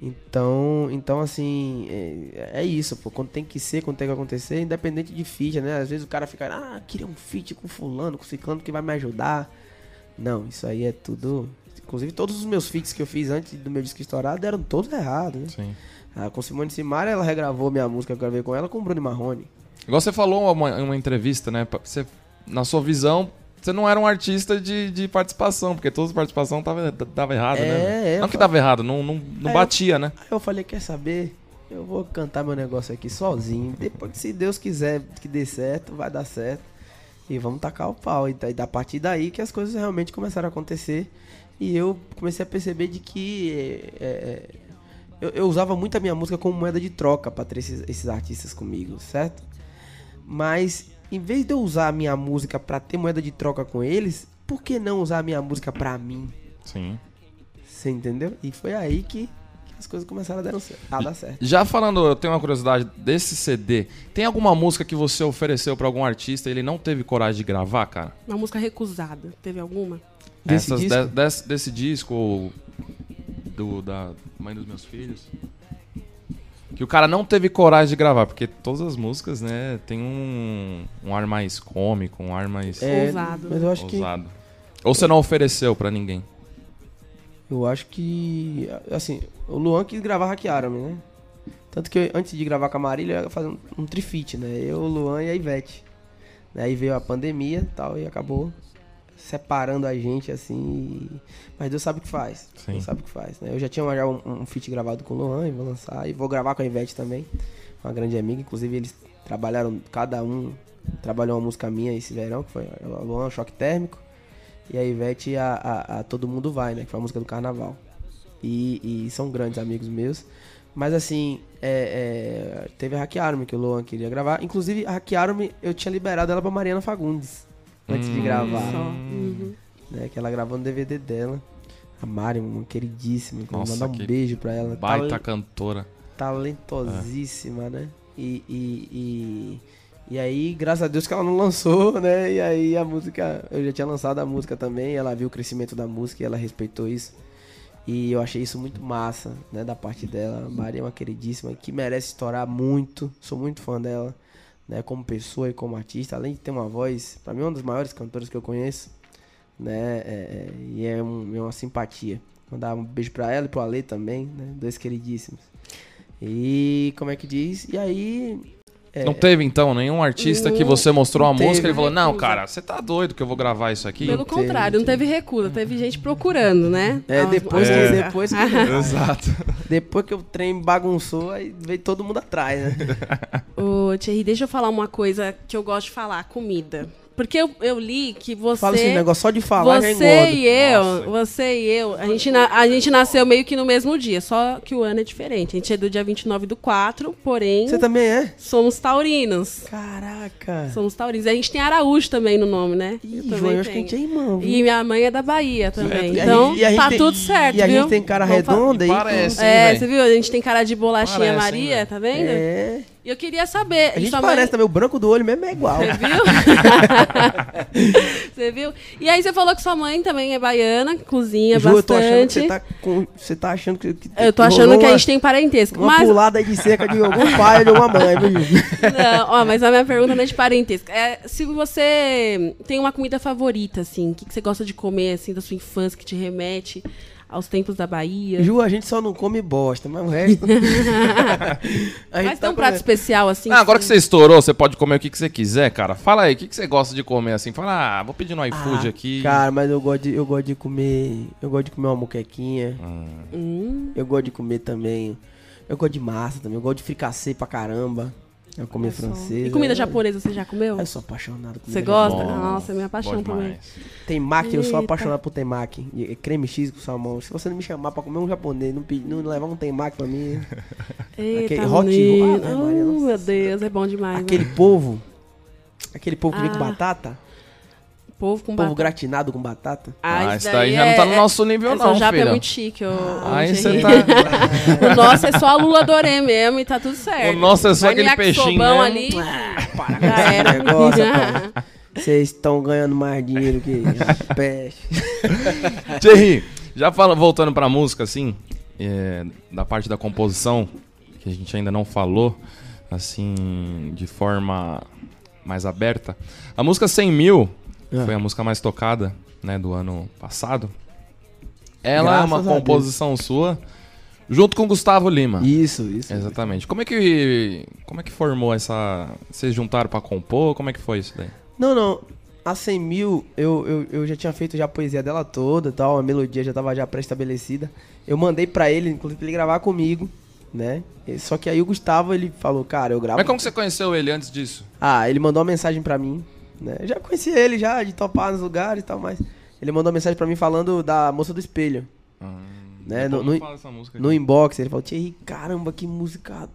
C: Então, então assim, é, é isso, pô. Quando tem que ser, quando tem que acontecer, independente de feat, né? Às vezes o cara fica, ah, queria um feat com fulano, com ciclano que vai me ajudar. Não, isso aí é tudo... Inclusive, todos os meus feats que eu fiz antes do meu disco estourado eram todos errados, né?
A: Sim.
C: Ah, com Simone Simaria, ela regravou minha música que eu gravei com ela com o Bruno Marrone.
A: Igual você falou em uma, uma entrevista, né? Você, na sua visão, você não era um artista de, de participação, porque toda participação tava, dava errado, né?
C: É, é,
A: Não que dava errado, não, não, não
C: É,
A: batia, né?
C: Aí eu falei, quer saber? Eu vou cantar meu negócio aqui sozinho. Depois, se Deus quiser que dê certo, vai dar certo. E vamos tacar o pau. E da, partir daí que as coisas realmente começaram a acontecer. E eu comecei a perceber de que é, é, eu, eu usava muito a minha música como moeda de troca para ter esses, esses artistas comigo, certo? Mas em vez de eu usar a minha música para ter moeda de troca com eles, por que não usar a minha música pra mim?
A: Sim.
C: Você entendeu? E foi aí que, que as coisas começaram a dar, cer- a dar certo.
A: Já falando, eu tenho uma curiosidade desse CD. Tem alguma música que você ofereceu pra algum artista e ele não teve coragem de gravar, cara?
B: Uma música recusada. Teve alguma?
C: Desse
A: Essas
C: disco?
A: de- desse, desse disco ou do, da mãe dos meus filhos? Que o cara não teve coragem de gravar, porque todas as músicas, né, tem um, um ar mais cômico, um ar mais
C: É,
B: Ousado,
C: Mas eu acho que
A: ousado. Ou você não ofereceu pra ninguém?
C: eu acho que assim, o Luan quis gravar Hackearam-me, né? Tanto que eu, antes de gravar com a Marília, eu ia fazer um, um trifite, né? Eu, o Luan e a Ivete. Né? Aí veio a pandemia e tal, e acabou separando a gente, assim. Mas Deus sabe o que faz.
A: Sim.
C: Deus sabe o que faz, né? Eu já tinha já um, um feat gravado com o Luan e vou lançar. E vou gravar com a Ivete também. Uma grande amiga. Inclusive, eles trabalharam, cada um trabalhou uma música minha esse verão, que foi o Luan, Choque Térmico. E a Ivete, a, a, a Todo Mundo Vai, né? Que foi a música do carnaval. E, e são grandes amigos meus. Mas assim, é, é, teve a Hackearam-me que o Luan queria gravar. Inclusive, a Hackearam-me, eu tinha liberado ela pra Mariana Fagundes. Antes de gravar.
B: Só. Uhum.
C: Né, que ela gravou no DVD dela. A Mari, uma queridíssima. Vou
A: Nossa,
C: mandar um
A: que
C: beijo pra ela.
A: Baita
C: Talen-
A: cantora.
C: talentosíssima, né? E, e, e, e aí, graças a Deus que ela não lançou, né? E aí a música, eu já tinha lançado a música também, ela viu o crescimento da música e ela respeitou isso. E eu achei isso muito massa, né, da parte dela. A Maria é uma queridíssima que merece estourar muito. Sou muito fã dela, né, como pessoa e como artista. Além de ter uma voz, pra mim, é uma das maiores cantoras que eu conheço, né? é- é- e é, um- é uma simpatia. Mandar um beijo pra ela e pro Ale também, né? Dois queridíssimos. E como é que diz? E aí. É,
A: Não teve, então, nenhum artista que
B: Não-
A: você mostrou a música e ele falou, não, cara, você tá doido que eu vou gravar isso aqui?
B: Pelo contrário, não
C: teve.
B: recusa, teve gente procurando, né?
C: É, depois,
B: as
C: que, depois, que,
A: Exato.
C: depois que o trem bagunçou, aí veio todo mundo atrás, né?
B: Ô, Thierry, deixa eu falar uma coisa que eu gosto de falar, comida. Porque eu, eu li que você...
C: Fala esse negócio só de falar já
B: Você
C: engorda.
B: e eu,
A: Nossa.
B: você e eu, a gente, na- a gente nasceu meio que no mesmo dia, só que o ano é diferente. A gente é do dia 29 do 4, porém,
C: Você também é?
B: somos taurinos.
C: Caraca.
B: Somos taurinos. E a gente tem Araújo também no nome, né?
C: Ih,
B: Eu
C: João,
B: também
C: eu acho que a gente é irmão, viu?
B: E minha mãe é da Bahia também.
C: E a
B: Então,
C: gente- e a gente
B: tá
C: tem-
B: tudo certo,
C: E a
B: viu?
C: gente tem cara redonda aí.
A: Parece.
B: É,
A: hein,
B: você viu? A gente tem cara de bolachinha
A: Parece, hein,
B: Maria,
A: véi?
B: tá vendo?
C: É.
B: E eu queria saber.
C: A gente parece
B: mãe...
C: também, o branco do olho mesmo é igual.
B: Você viu? você viu? E aí você falou que sua mãe também é baiana, cozinha
C: Ju, eu tô achando que
B: bastante.
C: você tá, com, você tá achando que, que
B: Eu tô achando que a gente tem parentesco.
C: Uma
B: Mas,
C: pulada de cerca de algum pai ou de uma mãe, viu, Ju?
B: não, ó, mas a minha pergunta não é de parentesco. É se você tem uma comida favorita, assim, o que, que você gosta de comer, assim, da sua infância, que te remete aos tempos da Bahia.
C: Ju, a gente só não come bosta, mas o resto.
B: Mas
C: tá
B: tem um prato
C: comendo.
B: especial, assim.
A: Ah, agora que
B: você...
A: estourou, você pode comer o que, que você quiser, cara. Fala aí, o que, que você gosta de comer assim? Fala, ah, vou pedir no iFood
C: Ah,
A: aqui.
C: Cara, mas eu gosto de, eu gosto de comer. Eu gosto de comer uma moquequinha.
B: Hum,
C: Eu gosto de comer também. Eu gosto de massa também. Eu gosto de fricassê pra caramba. Eu comi francesa.
B: E comida japonesa, você já comeu?
C: Eu sou apaixonado por
B: Você gosta?
C: japonesa.
B: Nossa, é minha paixão
A: bom
B: também.
C: Temaki, eu sou
B: Eita.
C: apaixonado por temaki. E- Creme X com salmão. Se você não me chamar pra comer um japonês, não, pedir, não levar um temaki pra mim.
B: Eita,
C: Aquele hot roll. Ah,
B: Oh, meu Deus, é bom demais.
C: Aquele
B: né?
C: povo. Aquele povo que vem com
B: Ah.
C: batata.
B: Povo com
C: Povo
B: batata.
C: gratinado com batata.
A: Ah,
B: isso
A: isso daí já não tá no nosso nível,
B: essa
A: não,
B: é
A: filha.
B: muito chique. ô,
A: Aí você tá.
B: O nosso é só a Lula Doré mesmo e tá tudo certo.
A: O nosso é só
B: Vai
A: aquele peixinho, né?
B: ali.
C: Para
B: Já era.
C: negócio. Vocês estão ganhando mais dinheiro que a peste.
A: Thierry, já fala, voltando pra música, assim, é, da parte da composição, que a gente ainda não falou, assim, de forma mais aberta. A música 100 mil
C: Ah.
A: foi a música mais tocada, né, do ano passado. Ela é
C: Graças
A: uma
C: a Deus.
A: composição sua, junto com Gustavo Lima.
C: Isso, isso.
A: Exatamente. Como é que como é que formou essa? Vocês juntaram pra compor? Como é que foi isso daí?
C: Não, não. A 100 mil, eu, eu, eu já tinha feito já a poesia dela toda tal, a melodia já tava já pré-estabelecida. Eu mandei pra ele, inclusive, pra ele gravar comigo, né? Só que aí o Gustavo, ele falou, cara, eu gravo...
A: Mas como que você conheceu ele antes disso?
C: Ah, ele mandou uma mensagem pra mim, né? Eu já conheci ele já, de topar nos lugares e tal, mas... Ele mandou uma mensagem pra mim falando da Moça do Espelho, né? No,
A: Depois me
C: no, no
A: aqui.
C: inbox, ele falou, Thierry, caramba, que música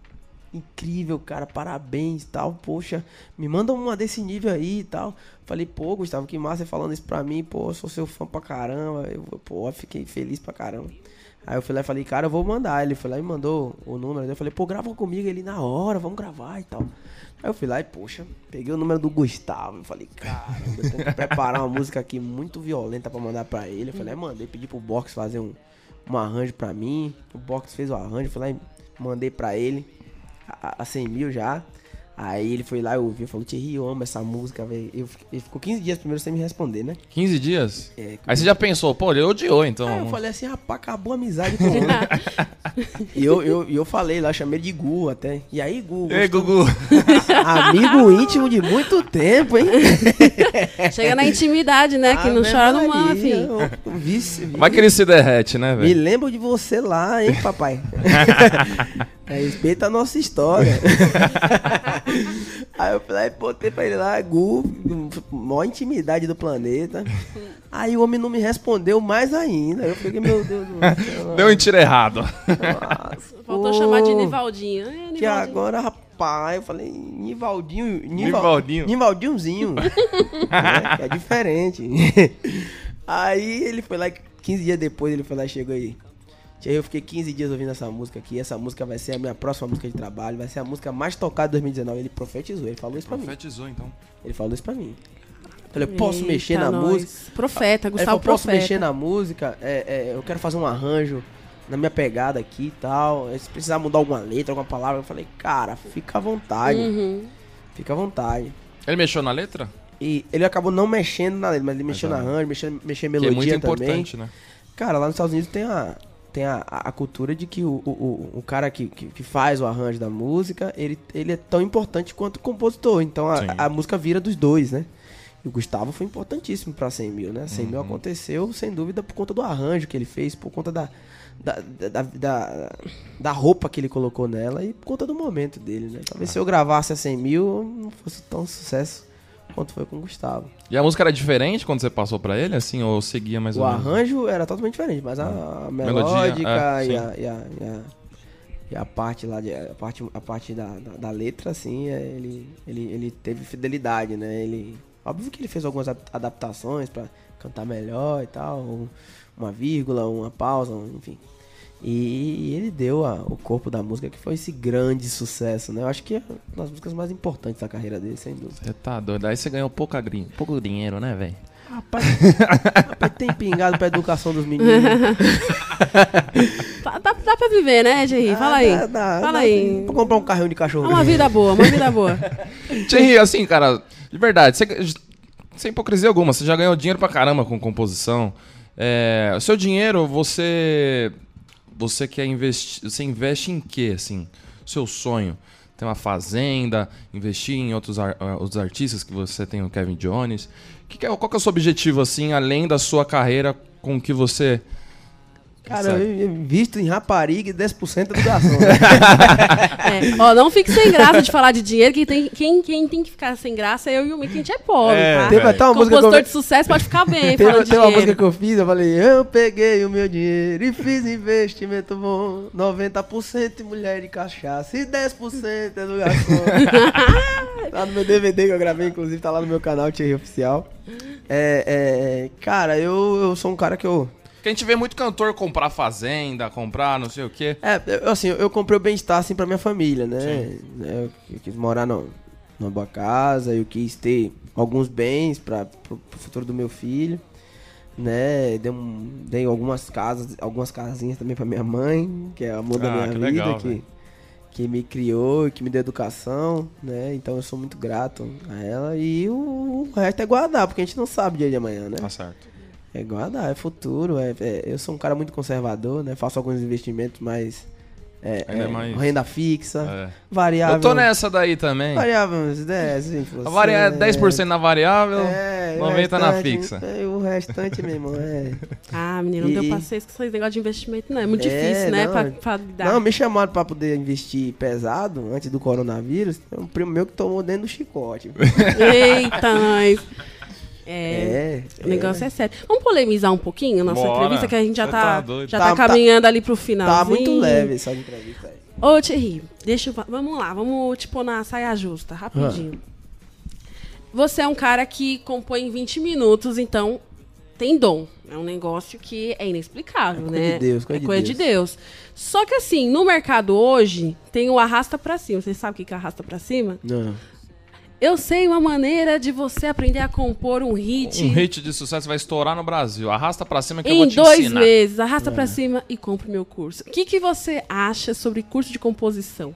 C: incrível, cara, parabéns e tal, poxa, me manda uma desse nível aí e tal. Falei, pô, Gustavo, que massa você falando isso pra mim, pô, eu sou seu fã pra caramba, eu, pô, fiquei feliz pra caramba. Aí eu fui lá e falei, cara, eu vou mandar. Ele foi lá e mandou o número. Eu falei, pô, grava comigo ele na hora, vamos gravar e tal. Aí eu fui lá e, poxa, peguei o número do Gustavo. Eu falei, caramba, eu tenho que preparar uma música aqui muito violenta pra mandar pra ele. Eu falei, aí mandei, pedi pro Box fazer um, um arranjo pra mim. O Box fez o arranjo, fui lá e mandei pra ele. A, a 100 mil já. Aí ele foi lá e ouviu, falou, Thierry, eu amo essa música, velho. Eu Ele ficou 15 dias primeiro sem me responder, né?
A: 15 dias?
C: É,
A: Aí você já pensou, pô, ele odiou então.
C: Aí eu falei assim, rapaz, acabou a amizade com ele. e eu, eu, e eu falei lá, chamei ele de Gu até. E aí, Gu?
A: Ei,
C: gostou?
A: Gugu.
C: Amigo íntimo de muito tempo, hein?
B: Chega na intimidade, né? Que não
C: Ave
B: chora mama,
C: Maria,
B: filho.
A: Vai que ele se derrete, né,
C: Me
A: velho?
C: lembro de você lá, hein, papai? Respeita a nossa história. Aí eu falei, botei pra ele lá, Gu, maior intimidade do planeta. Aí o homem não me respondeu mais ainda. Eu fiquei, meu Deus do céu.
A: Deu um tiro errado.
C: Nossa,
B: Faltou
C: pô,
B: chamar de Nivaldinho. É,
C: Que
B: Nivaldinho.
C: agora, rapaz, eu falei, Nivaldinho.
A: Nivaldinho.
C: Nivaldinhozinho. né, que é diferente. Aí ele foi lá, 15 dias depois ele foi lá e chegou aí. Tia, eu fiquei 15 dias ouvindo essa música aqui. Essa música vai ser a minha próxima música de trabalho. Vai ser a música mais tocada de 2019. Ele profetizou, ele falou isso pra mim.
A: Profetizou, então.
C: Ele falou isso pra mim. Eu falei, posso
B: Eita,
C: mexer na
B: nós.
C: música?
B: Profeta,
C: Ele
B: Gustavo
C: falou, posso
B: Profeta.
C: mexer na música? É, é, eu quero fazer um arranjo na minha pegada aqui e tal. Se precisar mudar alguma letra, alguma palavra, eu falei, cara, fica à vontade.
B: Uhum.
C: Fica à vontade.
A: Ele mexeu na letra?
C: E ele acabou não mexendo na letra, mas ele mexeu
A: Mas,
C: na arranjo, mexeu, mexeu em
A: Que é
C: melodia
A: muito
C: também.
A: importante, né?
C: Cara, lá nos Estados Unidos tem a, tem a, a cultura de que o, o, o- cara que, que, faz o arranjo da música, ele, ele é tão importante quanto o compositor. Então a, a música vira dos dois, né? E o Gustavo foi importantíssimo pra 100 mil, né? 100
A: Uhum.
C: mil aconteceu, sem dúvida, por conta do arranjo que ele fez, por conta da, da, da, da, da roupa que ele colocou nela e por conta do momento dele, né? Talvez se eu gravasse a 100 mil, não fosse tão sucesso quanto foi com o Gustavo.
A: E a música era diferente quando você passou pra ele, assim, ou seguia mais
C: O
A: ou menos?
C: arranjo era totalmente diferente, mas a, a
A: Melodia,
C: melódica
A: é,
C: e, a, e, a, e, a, e a parte lá, de, a parte, a parte da, da, da letra, assim, é, ele, ele, ele teve fidelidade, né? Ele, óbvio que ele fez algumas adap- adaptações pra cantar melhor e tal, um- uma vírgula, uma pausa, enfim. E, ele deu a- o corpo da música que foi esse grande sucesso, né? Eu acho que é uma das músicas mais importantes da carreira dele, sem dúvida.
A: Você tá doido. Aí você ganhou pouca gringa, pouco dinheiro, né, velho?
C: Rapaz, rapaz, tem pingado pra educação dos meninos.
B: Tá- Dá, dá pra viver, né, Jerry? Fala aí.
C: Ah, Dá, dá,
B: Fala
C: dá
B: aí.
C: Pra comprar um carrinho de
B: É
C: cachorro.
B: uma vida boa, uma vida boa.
A: Thierry, assim, cara, de verdade, você, sem hipocrisia alguma, você já ganhou dinheiro pra caramba com composição. É, o seu dinheiro, você. Você quer investir. Você investe em quê, assim? Seu sonho? Tem uma fazenda, investir em outros, ar- ah, outros artistas que você tem o Kevin Jones. Que que é- qual que é o seu objetivo, assim, além da sua carreira com que você
C: Cara, eu visto em rapariga e 10% é do garçom.
B: É, Ó, não fique sem graça de falar de dinheiro, que tem, quem, quem tem que ficar sem graça é eu e o Mickey, a gente é pobre,
A: É,
B: tá?
C: Teve até uma música que eu...
B: Compositor de sucesso pode ficar bem
C: Tem,
B: falando de
C: tem uma música que eu fiz, eu falei, eu peguei o meu dinheiro e fiz investimento bom. 90% em mulher e cachaça e 10% é do garçom. tá no meu DVD que eu gravei, inclusive, tá lá no meu canal, Thierry Oficial. É, é, cara, eu, eu sou um cara que eu.
A: Porque a gente vê muito cantor comprar fazenda, comprar não sei o quê.
C: É, eu, assim, eu comprei o bem-estar assim pra minha família, né? Eu, eu quis morar no, numa boa casa, eu quis ter alguns bens para pro, pro futuro do meu filho, né? Dei, um, dei algumas casas, algumas casinhas também pra minha mãe, que é a amor da
A: Ah,
C: minha
A: que
C: vida,
A: legal,
C: que, que me criou, que me deu educação, né? Então eu sou muito grato a ela e o, o resto é guardar, porque a gente não sabe o dia de amanhã, né?
A: Tá certo.
C: É guardar, é futuro. É, é- eu sou um cara muito conservador, né? Faço alguns investimentos, mas. É, é,
A: mais-
C: Renda fixa,
A: É.
C: variável.
A: Eu tô nessa daí também.
C: Variável, uns 10, 20%.
A: A varia... é 10% na variável,
C: É, e o
A: 90% na
C: restante-
A: fixa.
C: É, o restante, meu irmão, é.
B: Ah, menino, não deu
C: E-
B: paciência com esse negócio de investimento, não. É muito
C: É,
B: difícil, né?
C: não,
B: Pra,
C: é-
B: pra.
C: Não, me chamaram pra poder investir pesado antes do coronavírus. Tem um primo meu que tomou dentro do chicote.
B: Eita, nós. É,
C: É.
B: o negócio é sério. Vamos polemizar um pouquinho a nossa
A: Bora.
B: entrevista, que a gente já tá,
A: tá
B: já
C: Tá-
B: tá,
C: tá-
B: caminhando ali pro final.
C: Tá muito leve essa entrevista aí.
B: Ô, Thierry, deixa eu... Vamos lá, vamos pôr na saia justa, rapidinho. Você é um cara que compõe em 20 minutos, então tem dom. É um negócio que é inexplicável,
C: É coisa
B: né?
C: de Deus, coisa
B: é
C: de
B: coisa de Deus. Só que assim, no mercado hoje, tem o arrasta pra cima. Você sabe o que que é arrasta pra cima?
C: Não.
B: Eu sei uma maneira de você aprender a compor um hit,
A: Um hit de sucesso vai estourar no Brasil. Arrasta pra cima que eu vou
B: em
A: te
B: dois
A: ensinar.
B: meses. Arrasta
C: É.
B: pra cima e compre meu curso. O que, que você acha sobre curso de composição?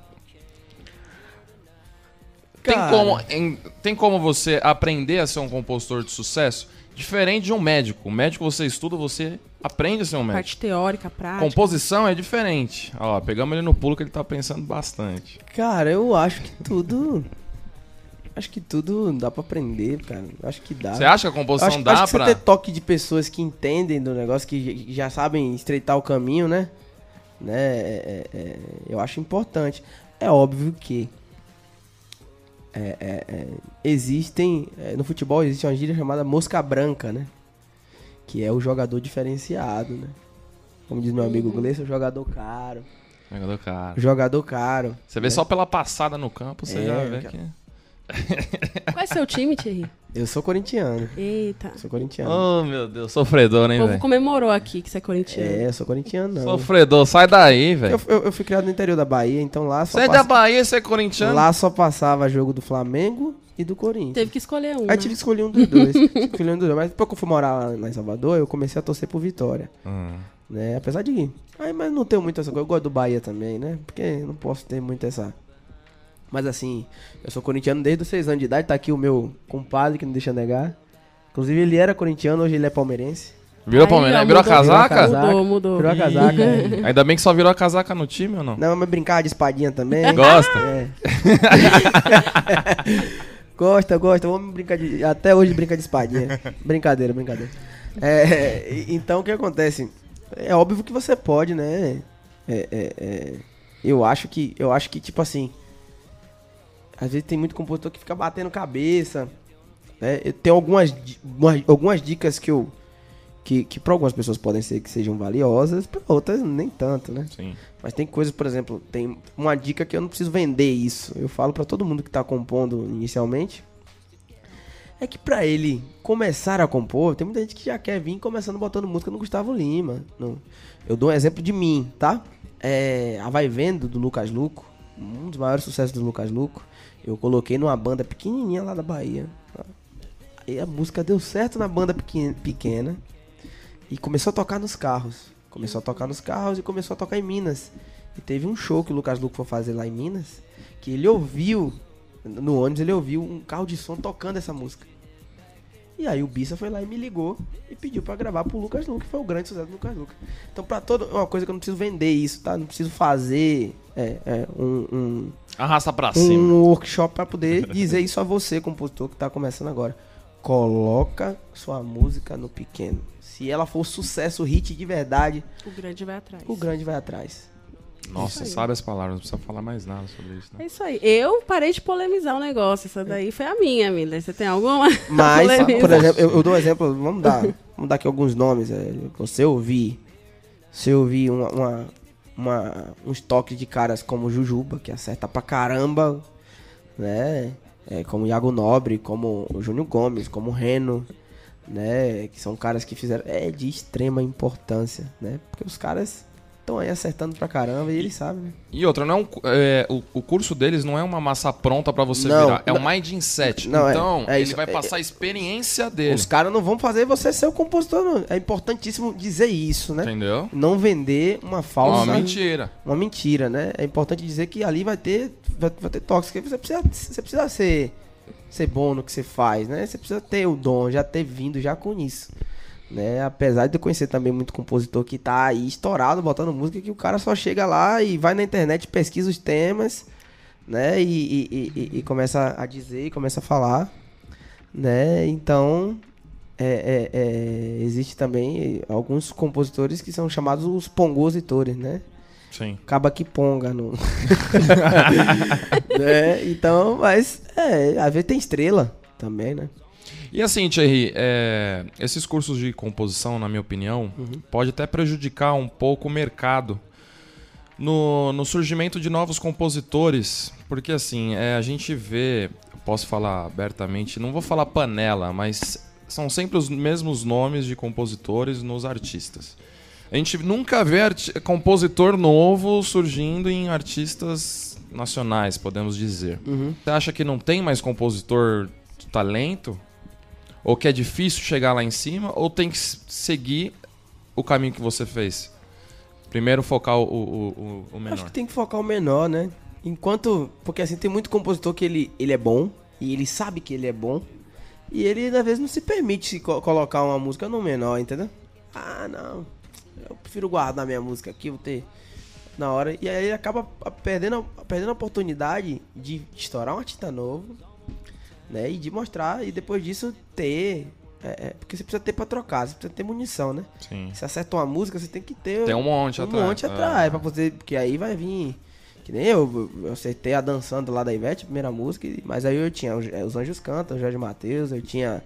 A: Tem como, em- tem como você aprender a ser um compositor de sucesso diferente de um médico. O médico você estuda, você aprende a ser um médico.
B: Parte teórica, prática.
A: Composição é diferente. Ó, pegamos ele no pulo que ele tá pensando bastante.
C: Cara, eu acho que tudo. Acho que tudo dá pra aprender, cara. Acho que dá.
A: Você acha que a composição
C: acho,
A: dá
C: acho que
A: pra.
C: você ter toque de pessoas que entendem do negócio, que já sabem estreitar o caminho, né? né? é- é- é, eu acho importante. É óbvio que é, é, é, existem. é, no futebol existe uma gíria chamada mosca branca, né? Que é o jogador diferenciado, né? Como diz meu amigo Gleison, o jogador caro.
A: Jogador cara.
C: O jogador caro.
A: Você vê só pela passada no campo, você
C: É,
A: já vê que.
B: Qual é seu time, Thierry?
C: Eu sou corintiano.
B: Eita.
C: Sou corintiano.
A: Oh, meu Deus, sofredor,
B: O
A: hein,
B: povo
A: velho?
B: comemorou aqui que você é corintiano.
C: É, eu sou corintiano, não.
A: Sofredor, sai daí, velho.
C: Eu, eu- eu fui criado no interior da Bahia, então lá só,
A: Você é da Bahia, você é corintiano?
C: lá só passava jogo do Flamengo e do Corinthians.
B: Teve que escolher um.
C: Aí
B: né?
C: tive que escolher um dos dois. escolher um dos dois. Mas depois que eu fui morar lá, lá em Salvador, eu comecei a torcer por Vitória.
A: Hum.
C: Né? Apesar de. Aí, mas não tenho muito essa coisa. Eu gosto do Bahia também, né? Porque não posso ter muito essa. Mas assim, eu sou corintiano desde os 6 anos de idade. Tá aqui o meu compadre que não deixa negar. Inclusive, ele era corintiano, hoje ele é palmeirense.
A: Virou
B: Aí,
A: Palmeiras?
B: ó,
A: Virou a
B: mudou, virou a
A: casaca?
B: Mudou, mudou.
C: Virou a casaca. é.
A: Ainda bem que só virou a casaca no time ou não?
C: Não, mas brincar de espadinha também.
A: Gosta?
C: É. gosta, gosta. Vamos brincar de. Até hoje brinca de espadinha. brincadeira, brincadeira. É, então o que acontece? É óbvio que você pode, né? É, é, é, eu acho que. Eu acho que, tipo assim. Às vezes tem muito compositor que fica batendo cabeça. Né? Eu tenho algumas, algumas dicas que eu. Que, que para algumas pessoas podem ser que sejam valiosas, para outras nem tanto, né?
A: Sim.
C: Mas tem coisas, por exemplo, tem uma dica que eu não preciso vender isso. Eu falo pra todo mundo que tá compondo inicialmente. É que pra ele começar a compor, tem muita gente que já quer vir começando botando música no Gustavo Lima. No- eu dou um exemplo de mim, tá? É, a Vai Vendo, do Lucas Luco, um dos maiores sucessos do Lucas Luco. Eu coloquei numa banda pequenininha lá da Bahia. Aí a música deu certo na banda pequen- pequena. E começou a tocar nos carros. Começou a tocar nos carros e começou a tocar em Minas. E teve um show que o Lucas Luco foi fazer lá em Minas, que ele ouviu, no ônibus ele ouviu um carro de som tocando essa música. E aí o Bissa foi lá e me ligou e pediu pra gravar pro Lucas Luco, que foi o grande sucesso do Lucas Luco. Então pra todo, é uma coisa que eu não preciso vender isso, tá? Não preciso fazer é, é, um, um,
A: Arrasta pra cima.
C: um workshop pra poder dizer isso a você, compositor que tá começando agora. coloca sua música no pequeno. Se ela for sucesso, hit de verdade,
B: O grande vai atrás.
C: o grande vai atrás.
A: Nossa, sabe as palavras, não precisa falar mais nada sobre isso,
B: É
A: né?
B: isso aí. Eu parei de polemizar o negócio. Essa daí foi a minha, Miller. Você tem alguma?
C: Mas, por exemplo, eu, eu dou um exemplo, vamos dar, vamos dar aqui alguns nomes. é, você ouvir, você ouvir uma, uma, uma- uns toques de caras como Jujuba, que acerta pra caramba, né? É, como Iago Nobre, como o Júnior Gomes, como o Reno, né? Que são caras que fizeram. É de extrema importância, né? Porque os caras estão aí acertando pra caramba e eles sabem, né?
A: E outra, não é um é, o, o curso deles não é uma massa pronta pra você
C: Não,
A: virar, é
C: não.
A: um mindset.
C: Não, é-
A: então,
C: é
A: ele
C: isso,
A: vai
C: é-
A: passar a experiência dele.
C: Os caras não vão fazer você ser o compositor, não. É importantíssimo dizer isso, né?
A: Entendeu?
C: não vender uma falsa
A: Uma mentira.
C: uma mentira, né? É importante dizer que ali vai ter vai, vai ter toques, que você precisa você precisa ser ser bom no que você faz, né? Você precisa ter o dom, já ter vindo já com isso. Né? Apesar de eu conhecer também muito compositor que tá aí estourado botando música que o cara só chega lá e vai na internet, pesquisa os temas, né? E, e, e- e- começa a dizer, e começa a falar, né? Então, é, é, é, existe também alguns compositores que são chamados os pongositores, né?
A: Sim.
C: Acaba que ponga no. né? Então, mas é, às vezes tem estrela também, né?
A: E assim, Thierry, é, esses cursos de composição, na minha opinião, pode até prejudicar um pouco o mercado no, no surgimento de novos compositores. Porque assim, é, a gente vê, posso falar abertamente, não vou falar panela, mas são sempre os mesmos nomes de compositores nos artistas. A gente nunca vê compositor novo surgindo em artistas nacionais, podemos dizer. Você acha que não tem mais compositor talento? Ou que é difícil chegar lá em cima? Ou tem que seguir o caminho que você fez? Primeiro focar o, o, o, o
C: Acho
A: menor.
C: que tem que focar o menor, né? Enquanto. Porque assim, tem muito compositor que ele, ele é bom, e ele sabe que ele é bom, e ele às vezes não se permite co- colocar uma música no menor, entendeu? Ah, não. Eu prefiro guardar minha música aqui, vou ter. Na hora. E aí ele acaba perdendo, perdendo a oportunidade de estourar um artista novo, né? E de mostrar, e depois disso ter. é, é, porque você precisa ter pra trocar, você precisa ter munição, né?
A: Sim.
C: Se acerta uma música, você tem que ter
A: Tem um monte
C: um
A: atrás.
C: monte atrás, pra você, porque aí vai vir. Que nem eu, eu acertei a dançando lá da Ivete, primeira música, mas aí eu tinha os, os Anjos Cantam, o Jorge Matheus, eu tinha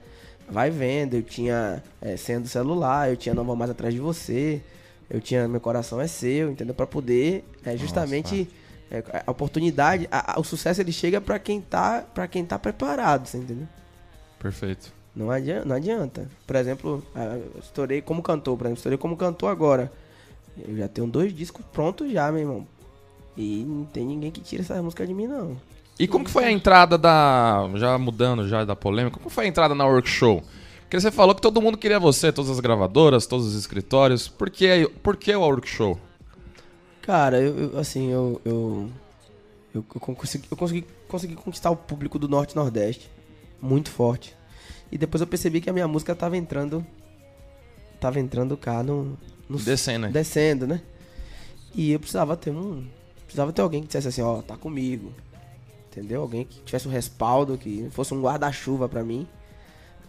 C: Vai Vendo, eu tinha é, Sendo Celular, eu tinha Não Vou Mais Atrás de Você, eu tinha Meu Coração é Seu, entendeu? Pra poder, é, justamente, é, a oportunidade, a- a- o sucesso ele chega pra quem tá, pra quem tá preparado, você entendeu?
A: Perfeito.
C: Não adianta, não adianta. Por exemplo, eu estourei como cantor, por exemplo, estourei como cantor agora. Eu já tenho dois discos prontos já, meu irmão. E não tem ninguém que tire essa música de mim, não.
A: E como que foi a entrada da. Já mudando já da polêmica, como foi a entrada na workshop? Porque você falou que todo mundo queria você, todas as gravadoras, todos os escritórios. Por que, por que o workshop?
C: Cara, eu, eu- assim, eu. Eu, eu, eu consegui, eu consegui, consegui conquistar o público do Norte Nordeste. Muito forte. E depois eu percebi que a minha música tava entrando. Tava entrando cá no. no
A: Descendo, né?
C: descendo, né? E eu precisava ter um. Precisava ter alguém que dissesse assim, ó, tá comigo. Entendeu? Alguém que tivesse um respaldo, que fosse um guarda-chuva pra mim.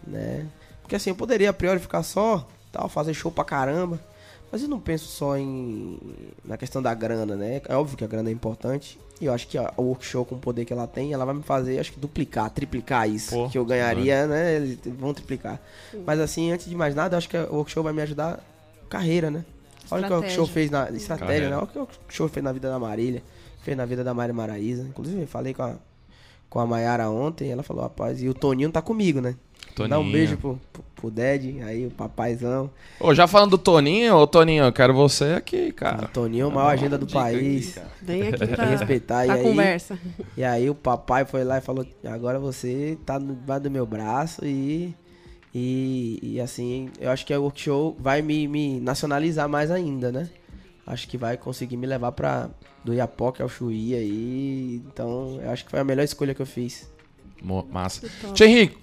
C: Né? Porque assim, eu poderia a priori ficar só, tal, fazer show pra caramba. Mas eu não penso só em. na questão da grana, né? É óbvio que a grana é importante. E eu acho que a- o workshop com o poder que ela tem, ela vai me fazer, acho que duplicar, triplicar isso.
A: Pô,
C: que eu ganharia, né? Eles vão triplicar. Mas assim, antes de mais nada, eu acho que o workshop vai me ajudar carreira, né? Olha o que o show fez na estratégia,
A: Carreira.
C: né? Olha o que o show fez na vida da Marília, fez na vida da Mari Maraíza. Inclusive, eu falei com a, com a Mayara ontem, ela falou, rapaz, e o Toninho tá comigo, né? Dá um
A: Toninho.
C: beijo pro, pro, pro Ded, aí o papaizão.
A: Ô, já falando do Toninho, ô Toninho, eu quero você aqui,
C: O
A: cara.
C: Toninho, maior agenda do
A: aqui,
C: país.
A: cara.
B: Vem aqui
C: Tem que
B: pra,
C: respeitar. E
B: pra
C: aí,
B: conversa.
C: e aí o papai foi lá e falou, agora você tá no debaixo do meu braço e... E, e assim, eu acho que o workshop vai me, me nacionalizar mais ainda, né? Acho que vai conseguir me levar pra do Iapoque ao Chuí aí. Então, eu acho que foi a melhor escolha que eu fiz.
A: Massa. Tia Henrique,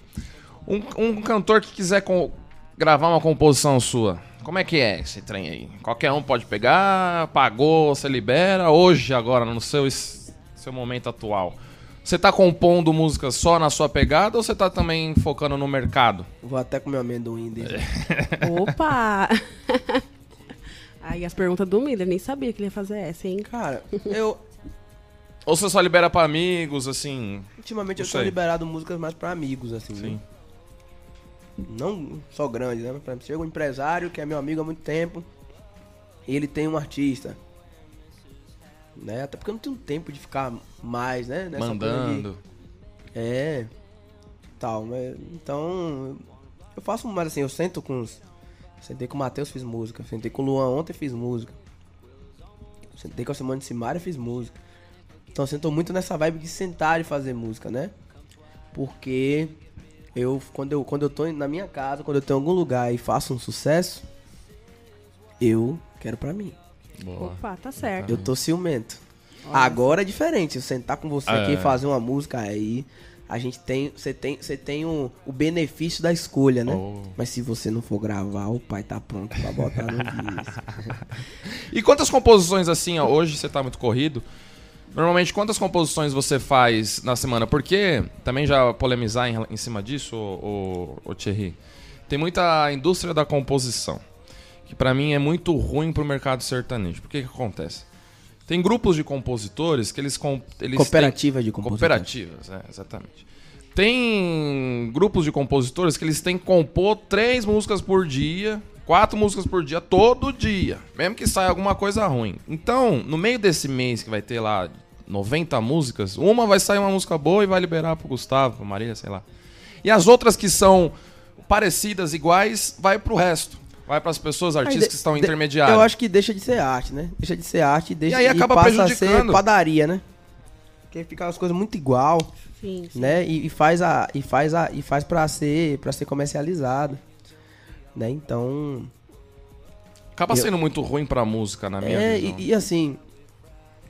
A: um, um cantor que quiser com- gravar uma composição sua, como é que é esse trem aí? Qualquer um pode pegar, pagou, você libera, hoje, agora, no seu, seu momento atual. Você tá compondo música só na sua pegada ou você tá também focando no mercado?
C: Vou até comer amendoim dele.
B: Opa! Aí as perguntas do Miller, nem sabia que ele ia fazer essa, hein?
C: Cara, eu.
A: Ou você só libera pra amigos, assim?
C: Ultimamente eu tenho liberado músicas mais pra amigos, assim. né? Não só grandes, né? Por exemplo, chega um empresário que é meu amigo há muito tempo. E ele tem um artista. Né? Até porque eu não tenho tempo de ficar mais, né? nessa coisa de-
A: Mandando.
C: É. Tal, mas, então. Eu faço mais assim, eu sento com os. Sentei com o Matheus, fiz música. Sentei com o Luan ontem, fiz música. Sentei com a Simone Simaria, fiz música. Então eu tô muito nessa vibe de sentar e fazer música, né? Porque eu quando eu quando eu tô na minha casa, quando eu tô em algum lugar e faço um sucesso, eu quero pra mim.
A: Boa.
B: Opa, tá certo.
C: Eu tô ciumento. Agora é diferente. Eu sentar com você aqui
A: É.
C: e fazer uma música aí, a gente tem. Você tem, você tem o, o benefício da escolha, né?
A: Oh.
C: Mas se você não for gravar, o pai tá pronto pra botar no disco.
A: E quantas composições assim, ó, hoje você tá muito corrido? Normalmente, quantas composições você faz na semana? Porque, também já polemizar em, em cima disso, ô, ô, ô Thierry, tem muita indústria da composição, que pra mim é muito ruim pro mercado sertanejo. Por que que acontece? Tem grupos de compositores que eles... com- eles têm-
C: Cooperativa de composição.
A: Cooperativas, é, exatamente. Tem grupos de compositores que eles têm que compor três músicas por dia, quatro músicas por dia, todo dia. Mesmo que saia alguma coisa ruim. Então, no meio desse mês que vai ter lá 90 músicas, uma vai sair uma música boa e vai liberar pro Gustavo, pra Maria, sei lá. E as outras que são parecidas, iguais, vai pro resto. Vai pras pessoas, artistas
C: Aí,
A: que estão
C: de-
A: intermediários.
C: Eu acho que deixa de ser arte, né? Deixa de ser arte deixa,
A: E aí acaba
C: passa a ser
A: prejudicando.
C: padaria, né? Porque fica as coisas muito igual,
B: Sim, sim.
C: né? E, e faz a e faz a e faz para ser para ser comercializado, né? Então,
A: Acaba
C: eu-
A: sendo muito ruim pra música, na minha
C: É,
A: visão.
C: e, e assim,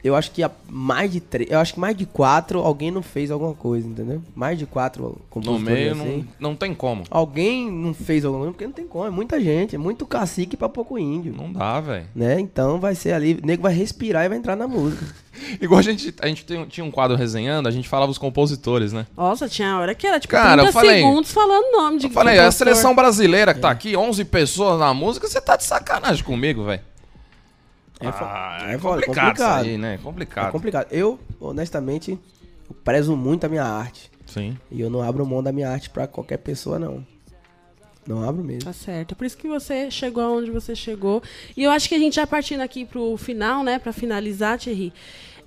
C: eu acho que a mais de três, eu acho que mais de quatro alguém não fez alguma coisa, entendeu? Mais de quatro
A: No
C: compositores
A: meio
C: assim.
A: não, não tem como.
C: Alguém não fez alguma coisa, porque não tem como, é muita gente, é muito cacique pra pouco índio.
A: Não dá, velho.
C: Né? Então vai ser ali, o nego vai respirar e vai entrar na música.
A: Igual a gente, a gente tem- tinha um quadro resenhando, a gente falava os compositores, né?
B: Nossa, tinha hora que era tipo
A: Cara, eu
B: 30
A: falei-
B: segundos falando nome de
A: Eu falei, a
B: compositor.
A: seleção brasileira que tá aqui, 11 pessoas na música, você tá de sacanagem comigo, velho.
C: É, fo-
A: Ah,
C: é
A: é
C: foda,
A: complicado,
C: complicado.
A: isso aí, né?
C: É
A: Complicado.
C: complicado. Eu, honestamente, eu prezo muito a minha arte.
A: Sim.
C: E eu não abro mão da minha arte pra qualquer pessoa, não. Não abro mesmo.
B: Tá certo. É por isso que você chegou aonde você chegou. E eu acho que a gente já partindo aqui pro final, né? Pra finalizar, Thierry.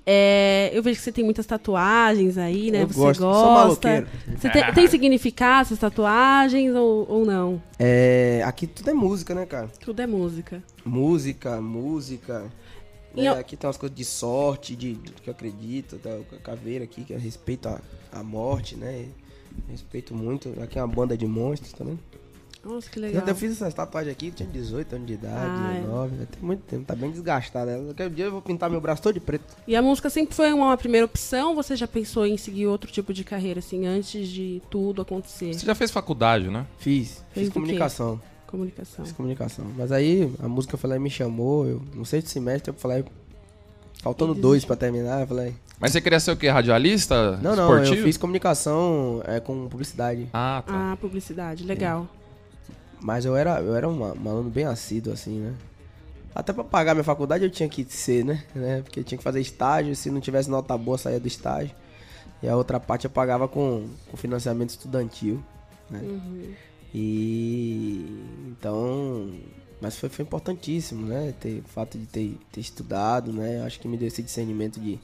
B: É, eu vejo que você tem muitas tatuagens aí, né?
C: Eu
B: você
C: gosto,
B: gosta. Você tem, tem significado essas tatuagens ou, ou não?
C: É, aqui tudo é música, né, cara?
B: Tudo é música.
C: Música, música.
B: Eu-
C: Aqui tem umas coisas de sorte, de, do que eu acredito. Tá, a caveira aqui, que é respeito à, à morte, né? Respeito muito. Aqui é uma banda de monstros também.
B: Nossa, que
C: Eu,
B: legal.
C: eu fiz essas tatuagens aqui, tinha 18 anos de idade,
B: Ah, é.
C: 19. Tem muito tempo, tá bem desgastada. Qualquer dia eu vou pintar meu braço todo de preto.
B: E a música sempre foi uma primeira opção? ou Você já pensou em seguir outro tipo de carreira, assim, antes de tudo acontecer?
A: Você já fez faculdade, né?
C: Fiz,
B: Fez
C: fiz
B: o quê?
C: comunicação.
B: Comunicação.
C: Fiz comunicação. Mas aí a música, eu falei, me chamou. Eu, no sexto semestre, eu falei, faltando dois pra terminar, eu falei.
A: Mas você queria ser o quê? Radialista?
C: Não, não,
A: esportivo?
C: eu fiz comunicação é, com publicidade.
A: Ah, tá.
B: Ah, publicidade. Legal.
C: Mas eu era, eu era um, um aluno bem assíduo, assim, né? Até pra pagar minha faculdade eu tinha que ser, né? né? Porque eu tinha que fazer estágio, se não tivesse nota boa, saía do estágio. E a outra parte eu pagava com, com financiamento estudantil, né? E então, mas foi, foi importantíssimo, né? Ter, o fato de ter, ter estudado, né? Acho que me deu esse discernimento de,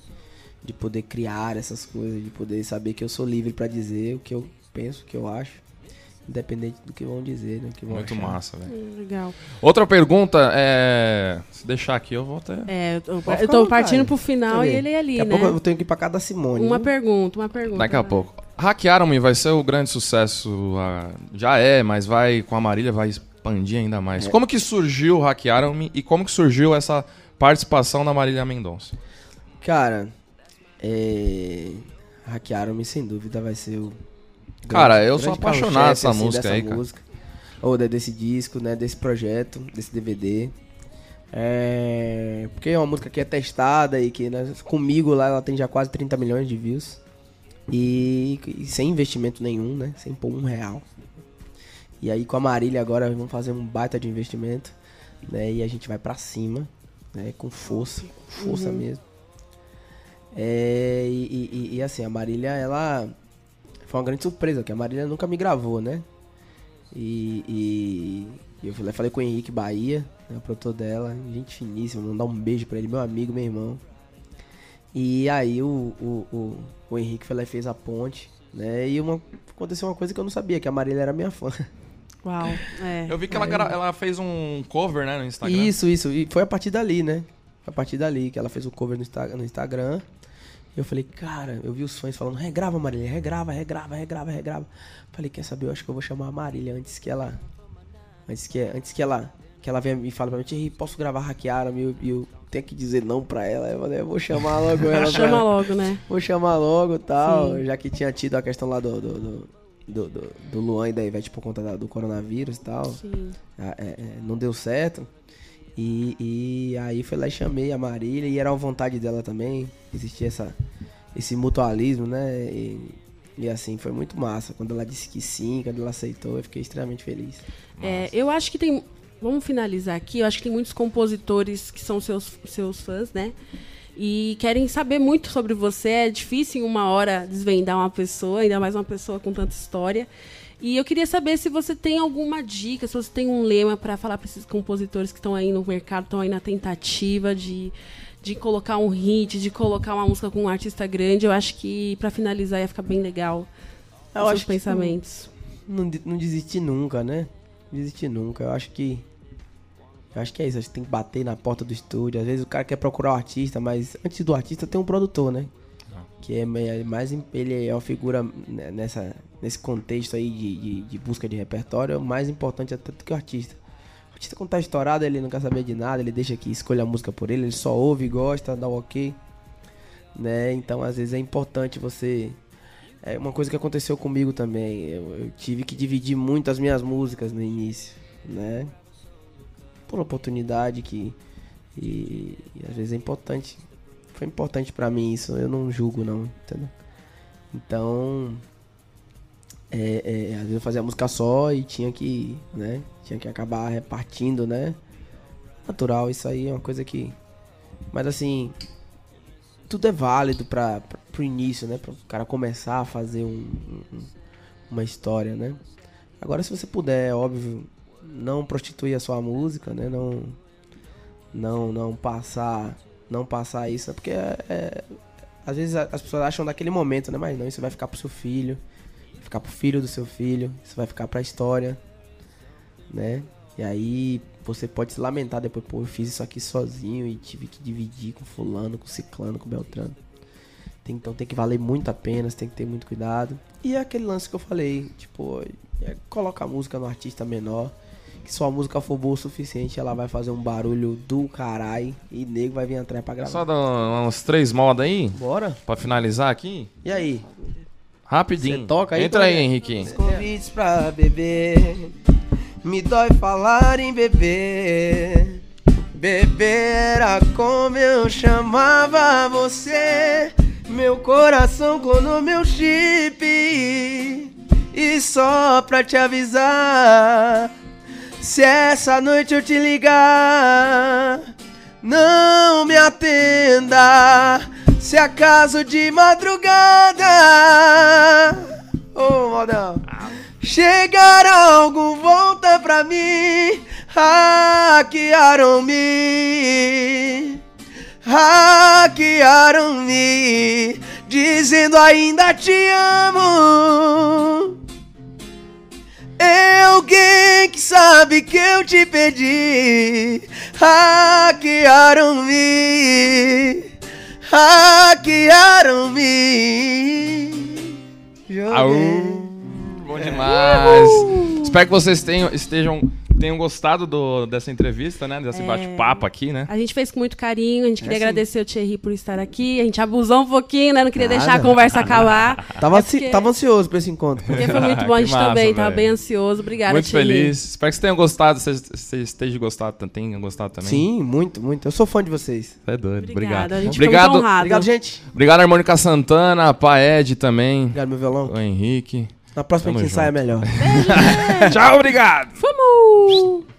C: de poder criar essas coisas, de poder saber que eu sou livre pra dizer o que eu penso, o que eu acho, independente do que vão dizer, né? Que vão
A: Muito
C: achar.
A: massa, velho.
B: Hum, legal.
A: Outra pergunta é. Se deixar aqui, eu vou até.
B: É, eu tô, eu tô partindo pro final e
C: Deixa eu
B: ele é ali,
C: Daqui a
B: né?
C: pouco eu tenho que ir pra casa da Simone.
B: Uma
C: viu?
B: pergunta, uma pergunta.
A: Daqui a
B: vai.
A: pouco. Hackearam-me vai ser o grande sucesso. ah, já é, mas vai com a Marília vai expandir ainda mais.
C: É.
A: Como que surgiu o Hackearam-me e como que surgiu essa participação da Marília Mendonça?
C: Cara, é... hackearam-me sem dúvida, vai ser o.
A: Cara, eu sou apaixonado
C: carro-chefe,
A: nessa música
C: dessa
A: aí, cara.
C: música. Ou de- desse disco, né? Desse projeto, desse DVD. É... Porque é uma música que é testada e que né, comigo lá ela tem já quase 30 milhões de views. E, e sem investimento nenhum, né? Sem pôr um real. E aí com a Marília agora vamos fazer um baita de investimento, né? E a gente vai pra cima, né? Com força, com força
B: Uhum.
C: mesmo. É, e, e- e, assim, a Marília, ela foi uma grande surpresa, porque a Marília nunca me gravou, né? E, e eu falei, falei com o Henrique Bahia, né, o produtor dela, gente finíssima, mandar um beijo pra ele, meu amigo, meu irmão. E aí o, o, o, o Henrique foi lá e fez a ponte, né? E uma, aconteceu uma coisa que eu não sabia, que a Marília era minha fã.
B: Uau. É.
A: Eu vi que ela, gra- ela fez um cover, né, no Instagram.
C: Isso, isso. E foi a partir dali, né? Foi a partir dali que ela fez o cover no, Insta- no Instagram. E eu falei, cara, eu vi os fãs falando, regrava, Marília, regrava, regrava, regrava, regrava. Falei, quer saber, eu acho que eu vou chamar a Marília antes que ela. Antes que, antes que ela. Que ela venha me falar pra mim, "Thierry, posso gravar hackearam e eu, e eu tenho que dizer não pra ela. Eu falei, eu vou chamar logo ela.
B: Chama logo, né?
C: Vou chamar logo e tal.
B: Sim.
C: Já que tinha tido a questão lá do. do, do, do, do- do Luan e da Ivete por conta da- do coronavírus e tal.
B: Sim.
C: Ah, é, é, não deu certo. E, e aí foi lá e chamei a Marília e era uma vontade dela também. Existia essa, esse mutualismo, né? E, e assim, foi muito massa. Quando ela disse que sim, quando ela aceitou, eu fiquei extremamente feliz.
B: É, eu acho que tem. Vamos finalizar aqui. Eu acho que tem muitos compositores que são seus, seus fãs, né? E querem saber muito sobre você. É difícil em uma hora desvendar uma pessoa, ainda mais uma pessoa com tanta história. E eu queria saber se você tem alguma dica, se você tem um lema para falar para esses compositores que estão aí no mercado, estão aí na tentativa de, de colocar um hit, de colocar uma música com um artista grande. Eu acho que para finalizar ia ficar bem legal.
C: Eu
B: os
C: acho
B: seus pensamentos.
C: Não, não desistir nunca, né? Não desistir nunca. Eu acho que. Eu acho que é isso. A gente tem que bater na porta do estúdio. Às vezes o cara quer procurar o artista, mas antes do artista tem um produtor, né? Que é é mais. Ele é uma figura nessa, nesse contexto aí de, de, de busca de repertório. É o mais importante até do que o artista. O artista, quando tá estourado, ele não quer saber de nada. Ele deixa que escolha a música por ele. Ele só ouve, gosta, dá o ok. Né? Então, às vezes é importante você é uma coisa que aconteceu comigo também. Eu, eu tive que dividir muito as minhas músicas no início, né? Por oportunidade que. E, e às vezes é importante. Foi importante pra mim isso, eu não julgo não, entendeu? Então. É, é, às vezes eu fazia música só e tinha que, né? Tinha que acabar repartindo, né? Natural, isso aí é uma coisa que. Mas assim, tudo é válido para pro início, né? Para o cara começar a fazer um, um- uma história, né? Agora, se você puder, é óbvio, não prostituir a sua música, né? Não, não, não passar, não passar isso, né? porque é, é- às vezes a- as pessoas acham daquele momento, né? Mas não, isso vai ficar pro seu filho, ficar pro filho do seu filho, isso vai ficar pra história, né? E aí você pode se lamentar depois, pô, eu fiz isso aqui sozinho e tive que dividir com fulano, com ciclano, com beltrano. Tem- então tem que valer muito a pena, você tem que ter muito cuidado. E é aquele lance que eu falei, tipo, é, coloca a música no artista menor, que se a música for boa o suficiente, ela vai fazer um barulho do caralho e nego vai vir atrás pra gravar.
A: Só dar uns três modas aí,
C: Bora?
A: pra finalizar aqui.
C: E aí?
A: Rapidinho.
C: Cê toca aí,
A: Entra aí,
C: Tony?
A: Henrique.
C: Convites pra beber, me dói falar em beber. Beber era como eu chamava você. Meu coração clonou meu chip. E só pra te avisar, se essa noite eu te ligar, não me atenda. Se acaso de madrugada, ô modão, chegar algo, volta pra mim. Hackearam-me, hackearam-me, dizendo ainda te amo. É alguém que sabe que eu te perdi. Hackearam-me. Hackearam-me. Joguei.
A: Bom demais. Espero que vocês tenham, estejam tenham gostado do- dessa entrevista, né? Desse bate-papo aqui, né?
B: A gente fez com muito carinho, a gente queria
C: sim.
B: agradecer o Thierry por estar aqui. A gente abusou um pouquinho, né? Não queria
C: Nada.
B: deixar a conversa acabar.
C: Tava,
B: É porque-
C: tava ansioso pra esse encontro.
B: Porque foi muito bom, a gente
A: massa,
B: também tava
A: velho.
B: bem ansioso. Obrigada,
A: Muito
B: Thierry.
A: feliz. Espero que vocês tenham gostado. Vocês vocês estejam gostado, tenham gostado também.
C: Sim, muito, muito. Eu sou fã de vocês.
A: Você é doido. Obrigado.
B: a gente ficou
A: Obrigado,
B: muito honrado.
C: Obrigado, gente.
A: obrigado, Harmônica Santana, a Paed também.
C: Obrigado, meu violão.
A: O Henrique.
C: Na próxima
A: Tamo
C: a gente ensaia
A: junto.
C: melhor.
A: Tchau, obrigado.
B: Fomos!